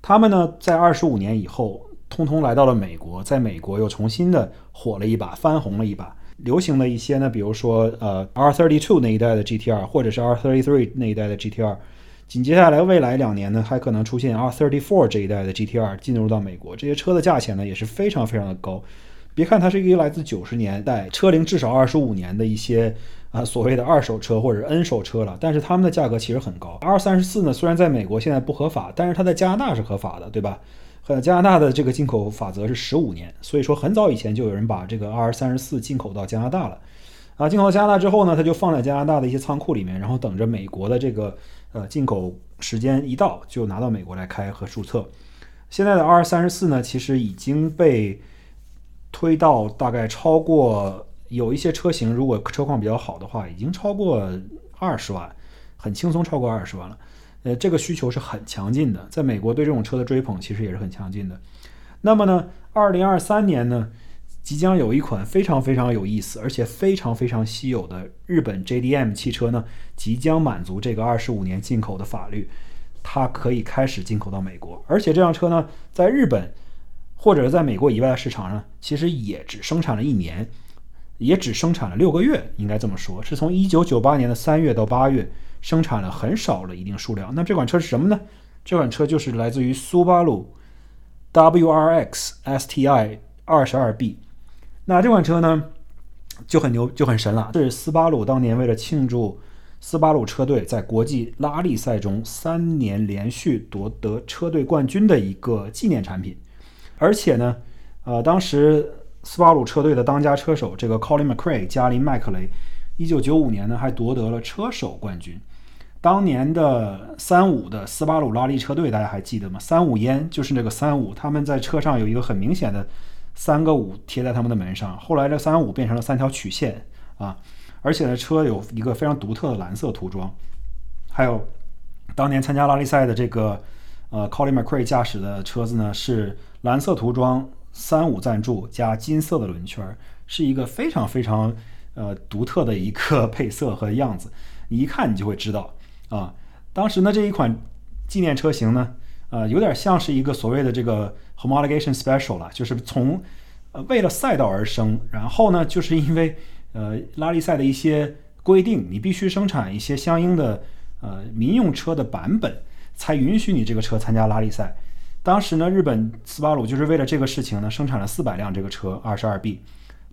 他们呢，在二十五年以后，通通来到了美国，在美国又重新的火了一把，翻红了一把。流行的一些呢，比如说呃 R32 那一代的 GTR，或者是 R33 那一代的 GTR。紧接下来未来两年呢，还可能出现 R34 这一代的 GTR 进入到美国。这些车的价钱呢，也是非常非常的高。别看它是一个来自九十年代、车龄至少二十五年的一些啊所谓的二手车或者 N 手车了，但是它们的价格其实很高。R 三十四呢，虽然在美国现在不合法，但是它在加拿大是合法的，对吧？和加拿大的这个进口法则是十五年，所以说很早以前就有人把这个 R 三十四进口到加拿大了。啊，进口到加拿大之后呢，它就放在加拿大的一些仓库里面，然后等着美国的这个呃进口时间一到，就拿到美国来开和注册。现在的 R 三十四呢，其实已经被。推到大概超过有一些车型，如果车况比较好的话，已经超过二十万，很轻松超过二十万了。呃，这个需求是很强劲的，在美国对这种车的追捧其实也是很强劲的。那么呢，二零二三年呢，即将有一款非常非常有意思，而且非常非常稀有的日本 JDM 汽车呢，即将满足这个二十五年进口的法律，它可以开始进口到美国，而且这辆车呢，在日本。或者是在美国以外的市场上，其实也只生产了一年，也只生产了六个月，应该这么说，是从一九九八年的三月到八月，生产了很少的一定数量。那这款车是什么呢？这款车就是来自于苏巴鲁 WRX STI 二十二 B。那这款车呢，就很牛，就很神了，这是斯巴鲁当年为了庆祝斯巴鲁车队在国际拉力赛中三年连续夺得车队冠军的一个纪念产品。而且呢，呃，当时斯巴鲁车队的当家车手这个 Colin McRae 加林麦克雷，一九九五年呢还夺得了车手冠军。当年的三五的斯巴鲁拉力车队，大家还记得吗？三五烟就是那个三五，他们在车上有一个很明显的三个五贴在他们的门上。后来这三五变成了三条曲线啊，而且呢，车有一个非常独特的蓝色涂装。还有当年参加拉力赛的这个呃 Colin McRae 驾驶的车子呢是。蓝色涂装，三五赞助加金色的轮圈，是一个非常非常呃独特的一个 配色和样子。你一看你就会知道啊。当时呢这一款纪念车型呢，呃有点像是一个所谓的这个 homologation special 了，就是从呃为了赛道而生，然后呢就是因为呃拉力赛的一些规定，你必须生产一些相应的呃民用车的版本，才允许你这个车参加拉力赛。当时呢，日本斯巴鲁就是为了这个事情呢，生产了四百辆这个车，二十二 B。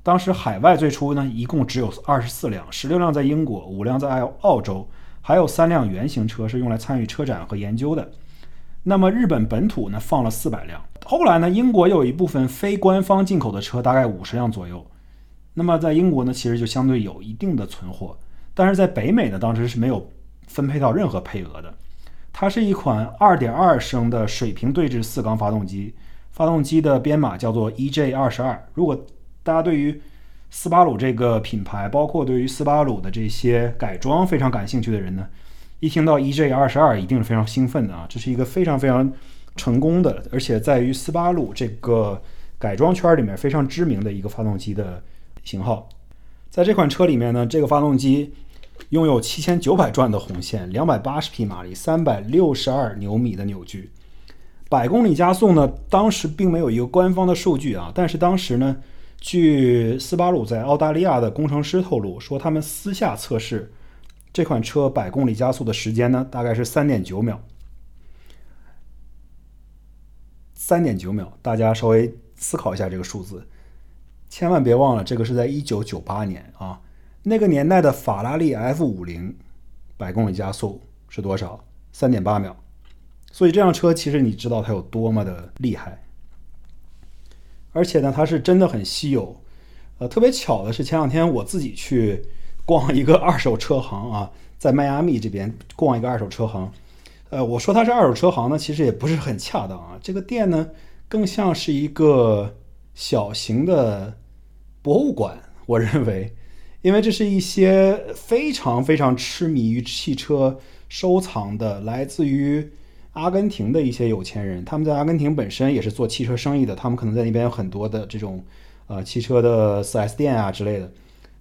当时海外最初呢，一共只有二十四辆，十六辆在英国，五辆在澳澳洲，还有三辆原型车是用来参与车展和研究的。那么日本本土呢放了四百辆。后来呢，英国有一部分非官方进口的车，大概五十辆左右。那么在英国呢，其实就相对有一定的存货，但是在北美呢，当时是没有分配到任何配额的。它是一款2.2升的水平对置四缸发动机，发动机的编码叫做 EJ22。如果大家对于斯巴鲁这个品牌，包括对于斯巴鲁的这些改装非常感兴趣的人呢，一听到 EJ 二十二，一定是非常兴奋的啊！这是一个非常非常成功的，而且在于斯巴鲁这个改装圈里面非常知名的一个发动机的型号。在这款车里面呢，这个发动机拥有七千九百转的红线，两百八十匹马力，三百六十二牛米的扭矩，百公里加速呢，当时并没有一个官方的数据啊，但是当时呢。据斯巴鲁在澳大利亚的工程师透露说，他们私下测试这款车百公里加速的时间呢，大概是三点九秒。三点九秒，大家稍微思考一下这个数字，千万别忘了，这个是在一九九八年啊，那个年代的法拉利 F 五零百公里加速是多少？三点八秒。所以这辆车其实你知道它有多么的厉害。而且呢，它是真的很稀有，呃，特别巧的是前两天我自己去逛一个二手车行啊，在迈阿密这边逛一个二手车行，呃，我说它是二手车行呢，其实也不是很恰当啊，这个店呢更像是一个小型的博物馆，我认为，因为这是一些非常非常痴迷于汽车收藏的，来自于。阿根廷的一些有钱人，他们在阿根廷本身也是做汽车生意的，他们可能在那边有很多的这种，呃，汽车的 4S 店啊之类的。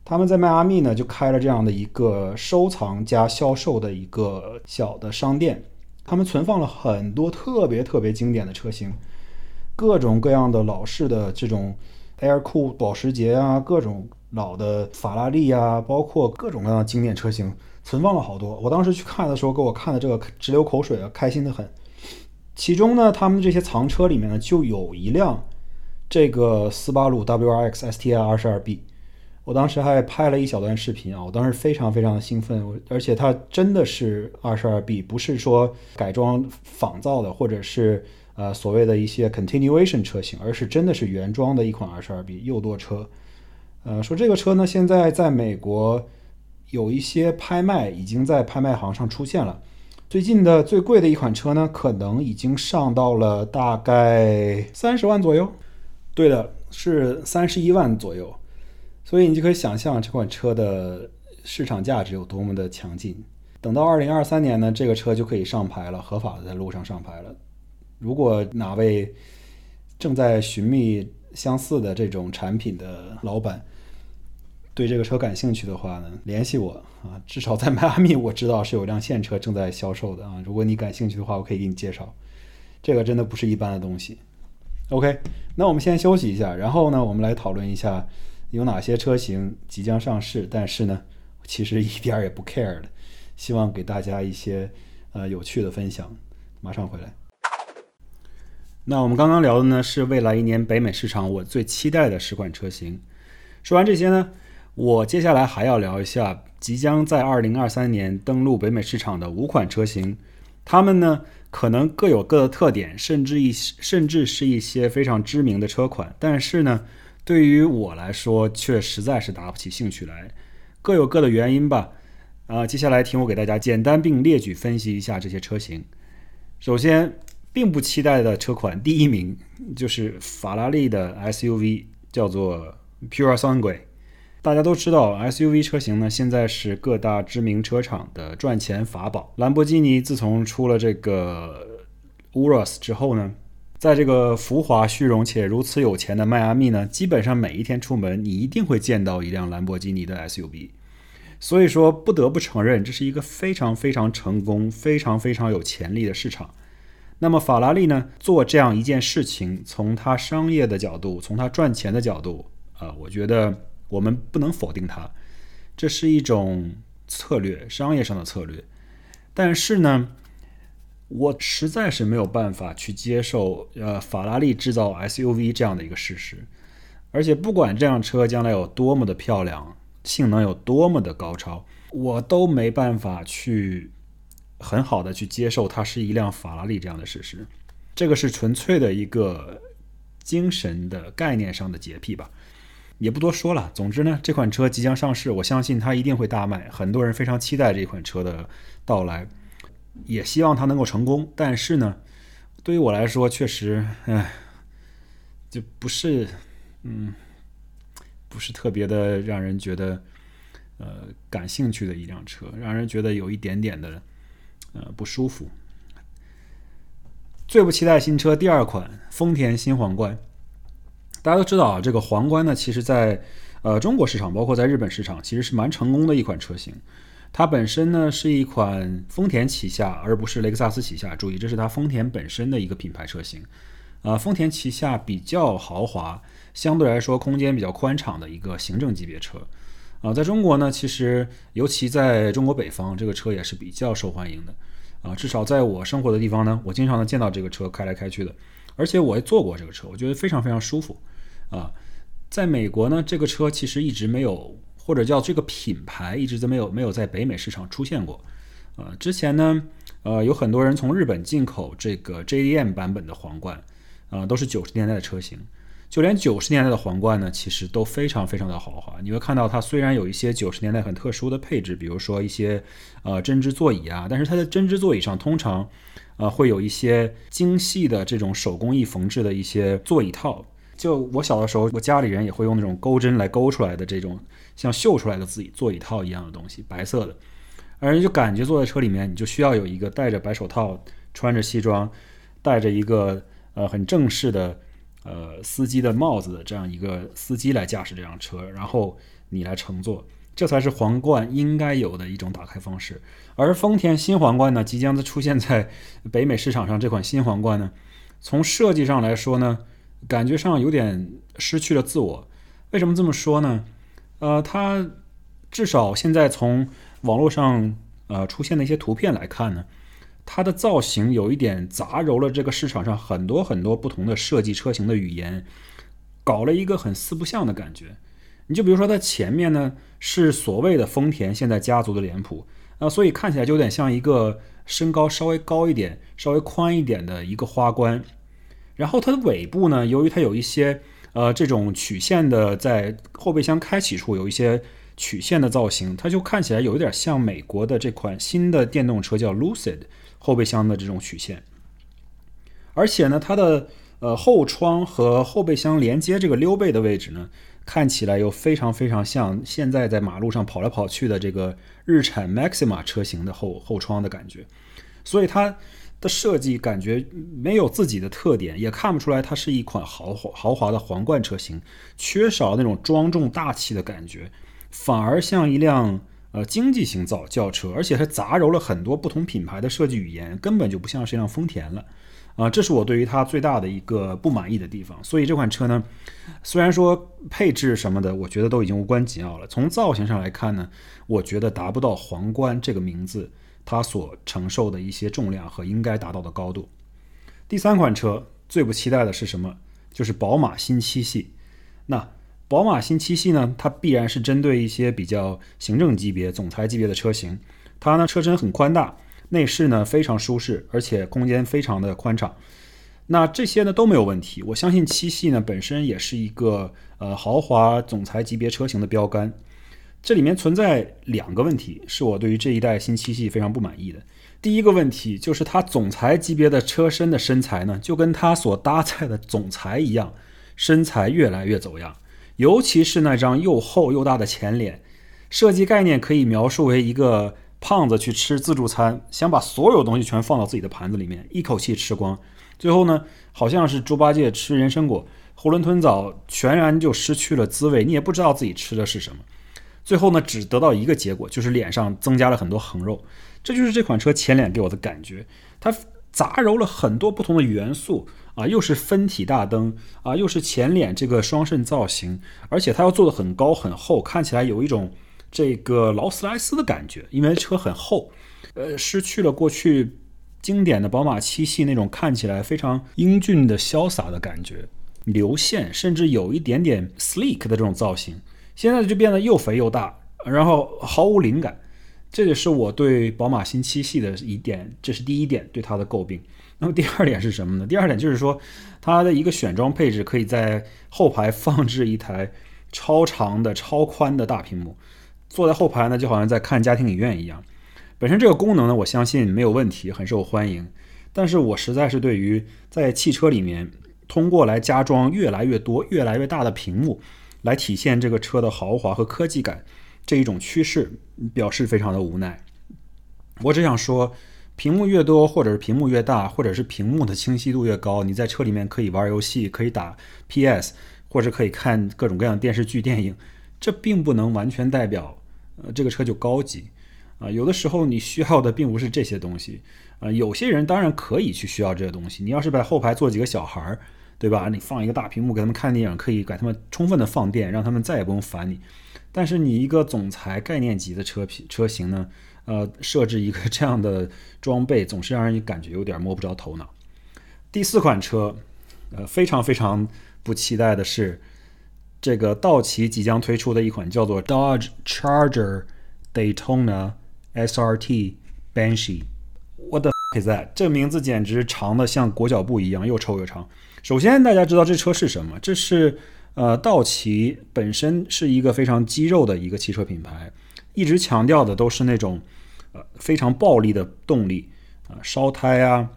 他们在迈阿密呢就开了这样的一个收藏加销售的一个小的商店，他们存放了很多特别特别经典的车型，各种各样的老式的这种 Air Cool 保时捷啊，各种老的法拉利啊，包括各种各样的经典车型。存放了好多，我当时去看的时候，给我看的这个直流口水啊，开心的很。其中呢，他们这些藏车里面呢，就有一辆这个斯巴鲁 WRX STI 二十二 B，我当时还拍了一小段视频啊，我当时非常非常的兴奋，而且它真的是二十二 B，不是说改装仿造的，或者是呃所谓的一些 continuation 车型，而是真的是原装的一款二十二 B 右舵车。呃，说这个车呢，现在在美国。有一些拍卖已经在拍卖行上出现了。最近的最贵的一款车呢，可能已经上到了大概三十万左右。对的，是三十一万左右。所以你就可以想象这款车的市场价值有多么的强劲。等到二零二三年呢，这个车就可以上牌了，合法的在路上上牌了。如果哪位正在寻觅相似的这种产品的老板，对这个车感兴趣的话呢，联系我啊。至少在迈阿密，我知道是有辆现车正在销售的啊。如果你感兴趣的话，我可以给你介绍。这个真的不是一般的东西。OK，那我们先休息一下，然后呢，我们来讨论一下有哪些车型即将上市，但是呢，其实一点也不 care 的。希望给大家一些呃有趣的分享。马上回来。那我们刚刚聊的呢，是未来一年北美市场我最期待的十款车型。说完这些呢。我接下来还要聊一下即将在二零二三年登陆北美市场的五款车型，它们呢可能各有各的特点，甚至一甚至是一些非常知名的车款，但是呢，对于我来说却实在是打不起兴趣来，各有各的原因吧。啊，接下来听我给大家简单并列举分析一下这些车型。首先，并不期待的车款第一名就是法拉利的 SUV，叫做 Pure Sangue。大家都知道，SUV 车型呢，现在是各大知名车厂的赚钱法宝。兰博基尼自从出了这个 Urus 之后呢，在这个浮华虚荣且如此有钱的迈阿密呢，基本上每一天出门，你一定会见到一辆兰博基尼的 SUV。所以说，不得不承认，这是一个非常非常成功、非常非常有潜力的市场。那么，法拉利呢，做这样一件事情，从它商业的角度，从它赚钱的角度，啊，我觉得。我们不能否定它，这是一种策略，商业上的策略。但是呢，我实在是没有办法去接受，呃，法拉利制造 SUV 这样的一个事实。而且，不管这辆车将来有多么的漂亮，性能有多么的高超，我都没办法去很好的去接受它是一辆法拉利这样的事实。这个是纯粹的一个精神的概念上的洁癖吧，也不多说了。总之呢，这款车即将上市，我相信它一定会大卖，很多人非常期待这款车的到来，也希望它能够成功。但是呢，对于我来说，确实，唉，就不是，嗯，不是特别的让人觉得，呃，感兴趣的一辆车，让人觉得有一点点的，呃，不舒服。最不期待新车第二款丰田新皇冠。大家都知道啊，这个皇冠呢，其实在呃中国市场，包括在日本市场，其实是蛮成功的一款车型。它本身呢是一款丰田旗下，而不是雷克萨斯旗下。注意，这是它丰田本身的一个品牌车型。呃，丰田旗下比较豪华，相对来说空间比较宽敞的一个行政级别车。啊，在中国呢，其实尤其在中国北方，这个车也是比较受欢迎的。啊，至少在我生活的地方呢，我经常能见到这个车开来开去的，而且我也坐过这个车，我觉得非常非常舒服。啊，在美国呢，这个车其实一直没有，或者叫这个品牌一直都没有没有在北美市场出现过。呃，之前呢，呃，有很多人从日本进口这个 JDM 版本的皇冠，啊，都是九十年代的车型。就连九十年代的皇冠呢，其实都非常非常的豪华。你会看到它虽然有一些九十年代很特殊的配置，比如说一些呃针织座椅啊，但是它的针织座椅上通常呃会有一些精细的这种手工艺缝制的一些座椅套。就我小的时候，我家里人也会用那种钩针来钩出来的这种像绣出来的自己座椅套一样的东西，白色的，而就感觉坐在车里面，你就需要有一个戴着白手套、穿着西装、戴着一个呃很正式的。呃，司机的帽子的这样一个司机来驾驶这辆车，然后你来乘坐，这才是皇冠应该有的一种打开方式。而丰田新皇冠呢，即将的出现在北美市场上，这款新皇冠呢，从设计上来说呢，感觉上有点失去了自我。为什么这么说呢？呃，它至少现在从网络上呃出现的一些图片来看呢。它的造型有一点杂糅了这个市场上很多很多不同的设计车型的语言，搞了一个很四不像的感觉。你就比如说它前面呢是所谓的丰田现在家族的脸谱啊，所以看起来就有点像一个身高稍微高一点、稍微宽一点的一个花冠。然后它的尾部呢，由于它有一些呃这种曲线的，在后备箱开启处有一些曲线的造型，它就看起来有一点像美国的这款新的电动车叫 Lucid。后备箱的这种曲线，而且呢，它的呃后窗和后备箱连接这个溜背的位置呢，看起来又非常非常像现在在马路上跑来跑去的这个日产 Maxima 车型的后后窗的感觉，所以它的设计感觉没有自己的特点，也看不出来它是一款豪华豪华的皇冠车型，缺少那种庄重大气的感觉，反而像一辆。呃，经济型造轿车，而且它杂糅了很多不同品牌的设计语言，根本就不像是一辆丰田了，啊，这是我对于它最大的一个不满意的地方。所以这款车呢，虽然说配置什么的，我觉得都已经无关紧要了，从造型上来看呢，我觉得达不到皇冠这个名字它所承受的一些重量和应该达到的高度。第三款车最不期待的是什么？就是宝马新七系，那。宝马新七系呢，它必然是针对一些比较行政级别、总裁级别的车型。它呢车身很宽大，内饰呢非常舒适，而且空间非常的宽敞。那这些呢都没有问题。我相信七系呢本身也是一个呃豪华总裁级别车型的标杆。这里面存在两个问题，是我对于这一代新七系非常不满意的。第一个问题就是它总裁级别的车身的身材呢，就跟它所搭载的总裁一样，身材越来越走样。尤其是那张又厚又大的前脸，设计概念可以描述为一个胖子去吃自助餐，想把所有东西全放到自己的盘子里面，一口气吃光。最后呢，好像是猪八戒吃人参果，囫囵吞枣，全然就失去了滋味。你也不知道自己吃的是什么。最后呢，只得到一个结果，就是脸上增加了很多横肉。这就是这款车前脸给我的感觉，它杂糅了很多不同的元素。啊，又是分体大灯啊，又是前脸这个双肾造型，而且它要做的很高很厚，看起来有一种这个劳斯莱斯的感觉，因为车很厚，呃，失去了过去经典的宝马七系那种看起来非常英俊的潇洒的感觉，流线甚至有一点点 sleek 的这种造型，现在就变得又肥又大，然后毫无灵感。这也是我对宝马新七系的一点，这是第一点对它的诟病。那么第二点是什么呢？第二点就是说，它的一个选装配置可以在后排放置一台超长的、超宽的大屏幕，坐在后排呢，就好像在看家庭影院一样。本身这个功能呢，我相信没有问题，很受欢迎。但是我实在是对于在汽车里面通过来加装越来越多、越来越大的屏幕，来体现这个车的豪华和科技感这一种趋势，表示非常的无奈。我只想说。屏幕越多，或者是屏幕越大，或者是屏幕的清晰度越高，你在车里面可以玩游戏，可以打 PS，或者可以看各种各样电视剧、电影。这并不能完全代表，呃，这个车就高级啊。有的时候你需要的并不是这些东西啊。有些人当然可以去需要这些东西。你要是在后排坐几个小孩儿，对吧？你放一个大屏幕给他们看电影，可以给他们充分的放电，让他们再也不用烦你。但是你一个总裁概念级的车品车型呢？呃，设置一个这样的装备，总是让人感觉有点摸不着头脑。第四款车，呃，非常非常不期待的是，这个道奇即将推出的一款叫做 Dodge Charger Daytona SRT Banshee。What the is that？这名字简直长的像裹脚布一样，又臭又长。首先，大家知道这车是什么？这是呃，道奇本身是一个非常肌肉的一个汽车品牌，一直强调的都是那种呃。非常暴力的动力啊，烧胎啊，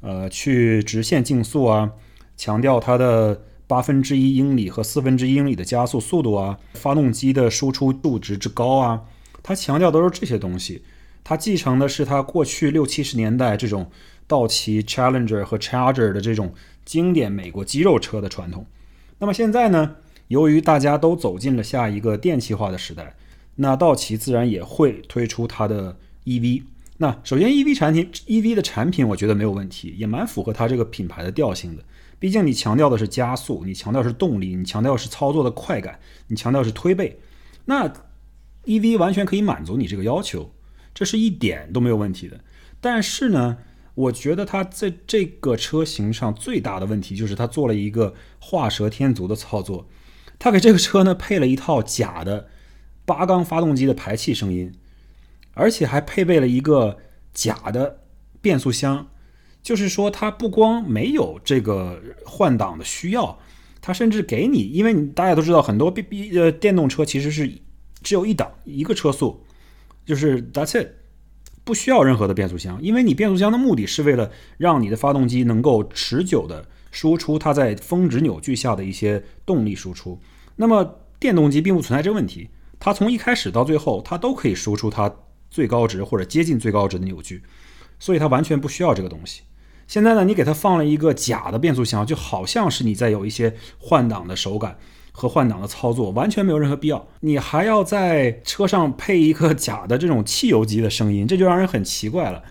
呃，去直线竞速啊，强调它的八分之一英里和四分之一英里的加速速度啊，发动机的输出度值之高啊，它强调都是这些东西。它继承的是它过去六七十年代这种道奇 Challenger 和 Charger 的这种经典美国肌肉车的传统。那么现在呢，由于大家都走进了下一个电气化的时代，那道奇自然也会推出它的。EV，那首先 EV 产品，EV 的产品我觉得没有问题，也蛮符合它这个品牌的调性的。毕竟你强调的是加速，你强调是动力，你强调是操作的快感，你强调是推背，那 EV 完全可以满足你这个要求，这是一点都没有问题的。但是呢，我觉得它在这个车型上最大的问题就是它做了一个画蛇添足的操作，它给这个车呢配了一套假的八缸发动机的排气声音。而且还配备了一个假的变速箱，就是说它不光没有这个换挡的需要，它甚至给你，因为你大家都知道，很多 B B 呃电动车其实是只有一档一个车速，就是 That's it，不需要任何的变速箱，因为你变速箱的目的是为了让你的发动机能够持久的输出它在峰值扭矩下的一些动力输出。那么电动机并不存在这个问题，它从一开始到最后，它都可以输出它。最高值或者接近最高值的扭矩，所以它完全不需要这个东西。现在呢，你给它放了一个假的变速箱，就好像是你在有一些换挡的手感和换挡的操作，完全没有任何必要。你还要在车上配一个假的这种汽油机的声音，这就让人很奇怪了。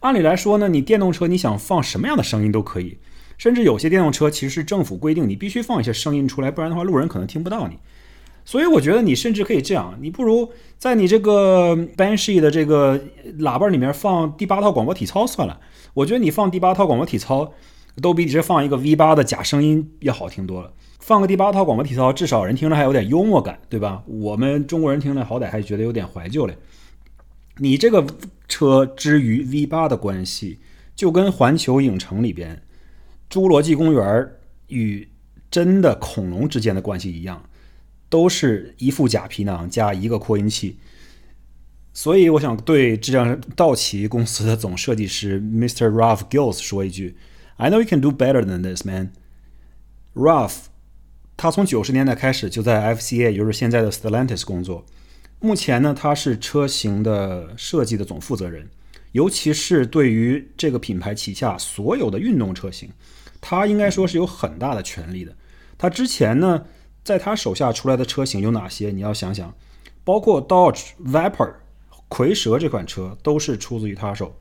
按理来说呢，你电动车你想放什么样的声音都可以，甚至有些电动车其实是政府规定你必须放一些声音出来，不然的话路人可能听不到你。所以我觉得你甚至可以这样，你不如在你这个 Banshee 的这个喇叭里面放第八套广播体操算了。我觉得你放第八套广播体操，都比直接放一个 V 八的假声音要好听多了。放个第八套广播体操，至少人听着还有点幽默感，对吧？我们中国人听着好歹还觉得有点怀旧嘞。你这个车之于 V 八的关系，就跟环球影城里边侏罗纪公园与真的恐龙之间的关系一样。都是一副假皮囊加一个扩音器，所以我想对这辆道奇公司的总设计师 Mr. Ralph Gills 说一句：“I know you can do better than this, man.” Ralph，他从九十年代开始就在 FCA，也就是现在的 Stellantis 工作。目前呢，他是车型的设计的总负责人，尤其是对于这个品牌旗下所有的运动车型，他应该说是有很大的权利的。他之前呢。在他手下出来的车型有哪些？你要想想，包括 Dodge Viper 蝰蛇这款车都是出自于他手。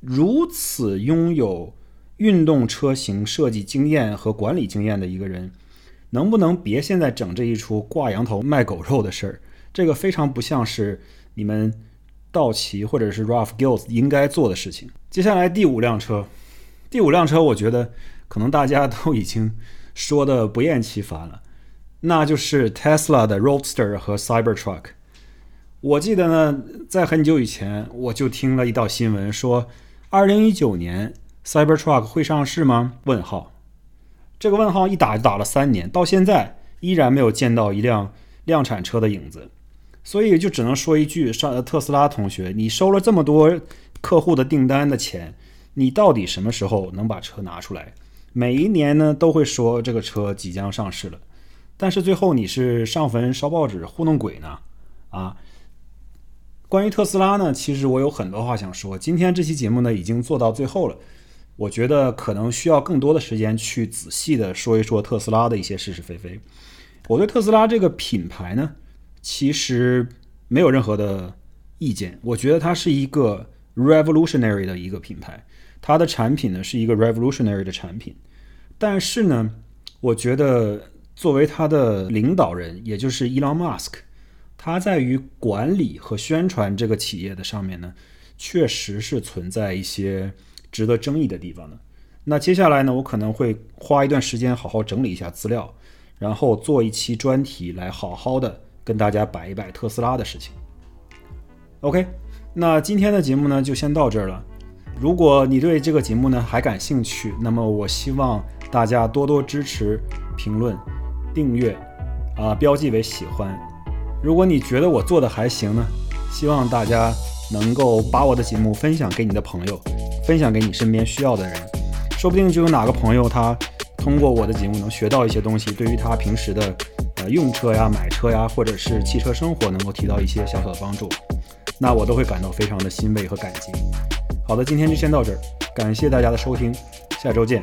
如此拥有运动车型设计经验和管理经验的一个人，能不能别现在整这一出挂羊头卖狗肉的事儿？这个非常不像是你们道奇或者是 Ralph Gills 应该做的事情。接下来第五辆车，第五辆车，我觉得可能大家都已经。说的不厌其烦了，那就是 Tesla 的 Roadster 和 Cybertruck。我记得呢，在很久以前我就听了一道新闻，说二零一九年 Cybertruck 会上市吗？问号。这个问号一打就打了三年，到现在依然没有见到一辆量产车的影子。所以就只能说一句：上特斯拉同学，你收了这么多客户的订单的钱，你到底什么时候能把车拿出来？每一年呢都会说这个车即将上市了，但是最后你是上坟烧报纸糊弄鬼呢？啊？关于特斯拉呢，其实我有很多话想说。今天这期节目呢，已经做到最后了。我觉得可能需要更多的时间去仔细的说一说特斯拉的一些是是非非。我对特斯拉这个品牌呢，其实没有任何的意见。我觉得它是一个 revolutionary 的一个品牌，它的产品呢是一个 revolutionary 的产品。但是呢，我觉得作为它的领导人，也就是 Elon Musk。它在于管理和宣传这个企业的上面呢，确实是存在一些值得争议的地方呢。那接下来呢，我可能会花一段时间好好整理一下资料，然后做一期专题来好好的跟大家摆一摆特斯拉的事情。OK，那今天的节目呢就先到这儿了。如果你对这个节目呢还感兴趣，那么我希望大家多多支持、评论、订阅，啊，标记为喜欢。如果你觉得我做的还行呢，希望大家能够把我的节目分享给你的朋友，分享给你身边需要的人，说不定就有哪个朋友他通过我的节目能学到一些东西，对于他平时的呃用车呀、买车呀，或者是汽车生活能够提到一些小小的帮助，那我都会感到非常的欣慰和感激。好的，今天就先到这儿，感谢大家的收听，下周见。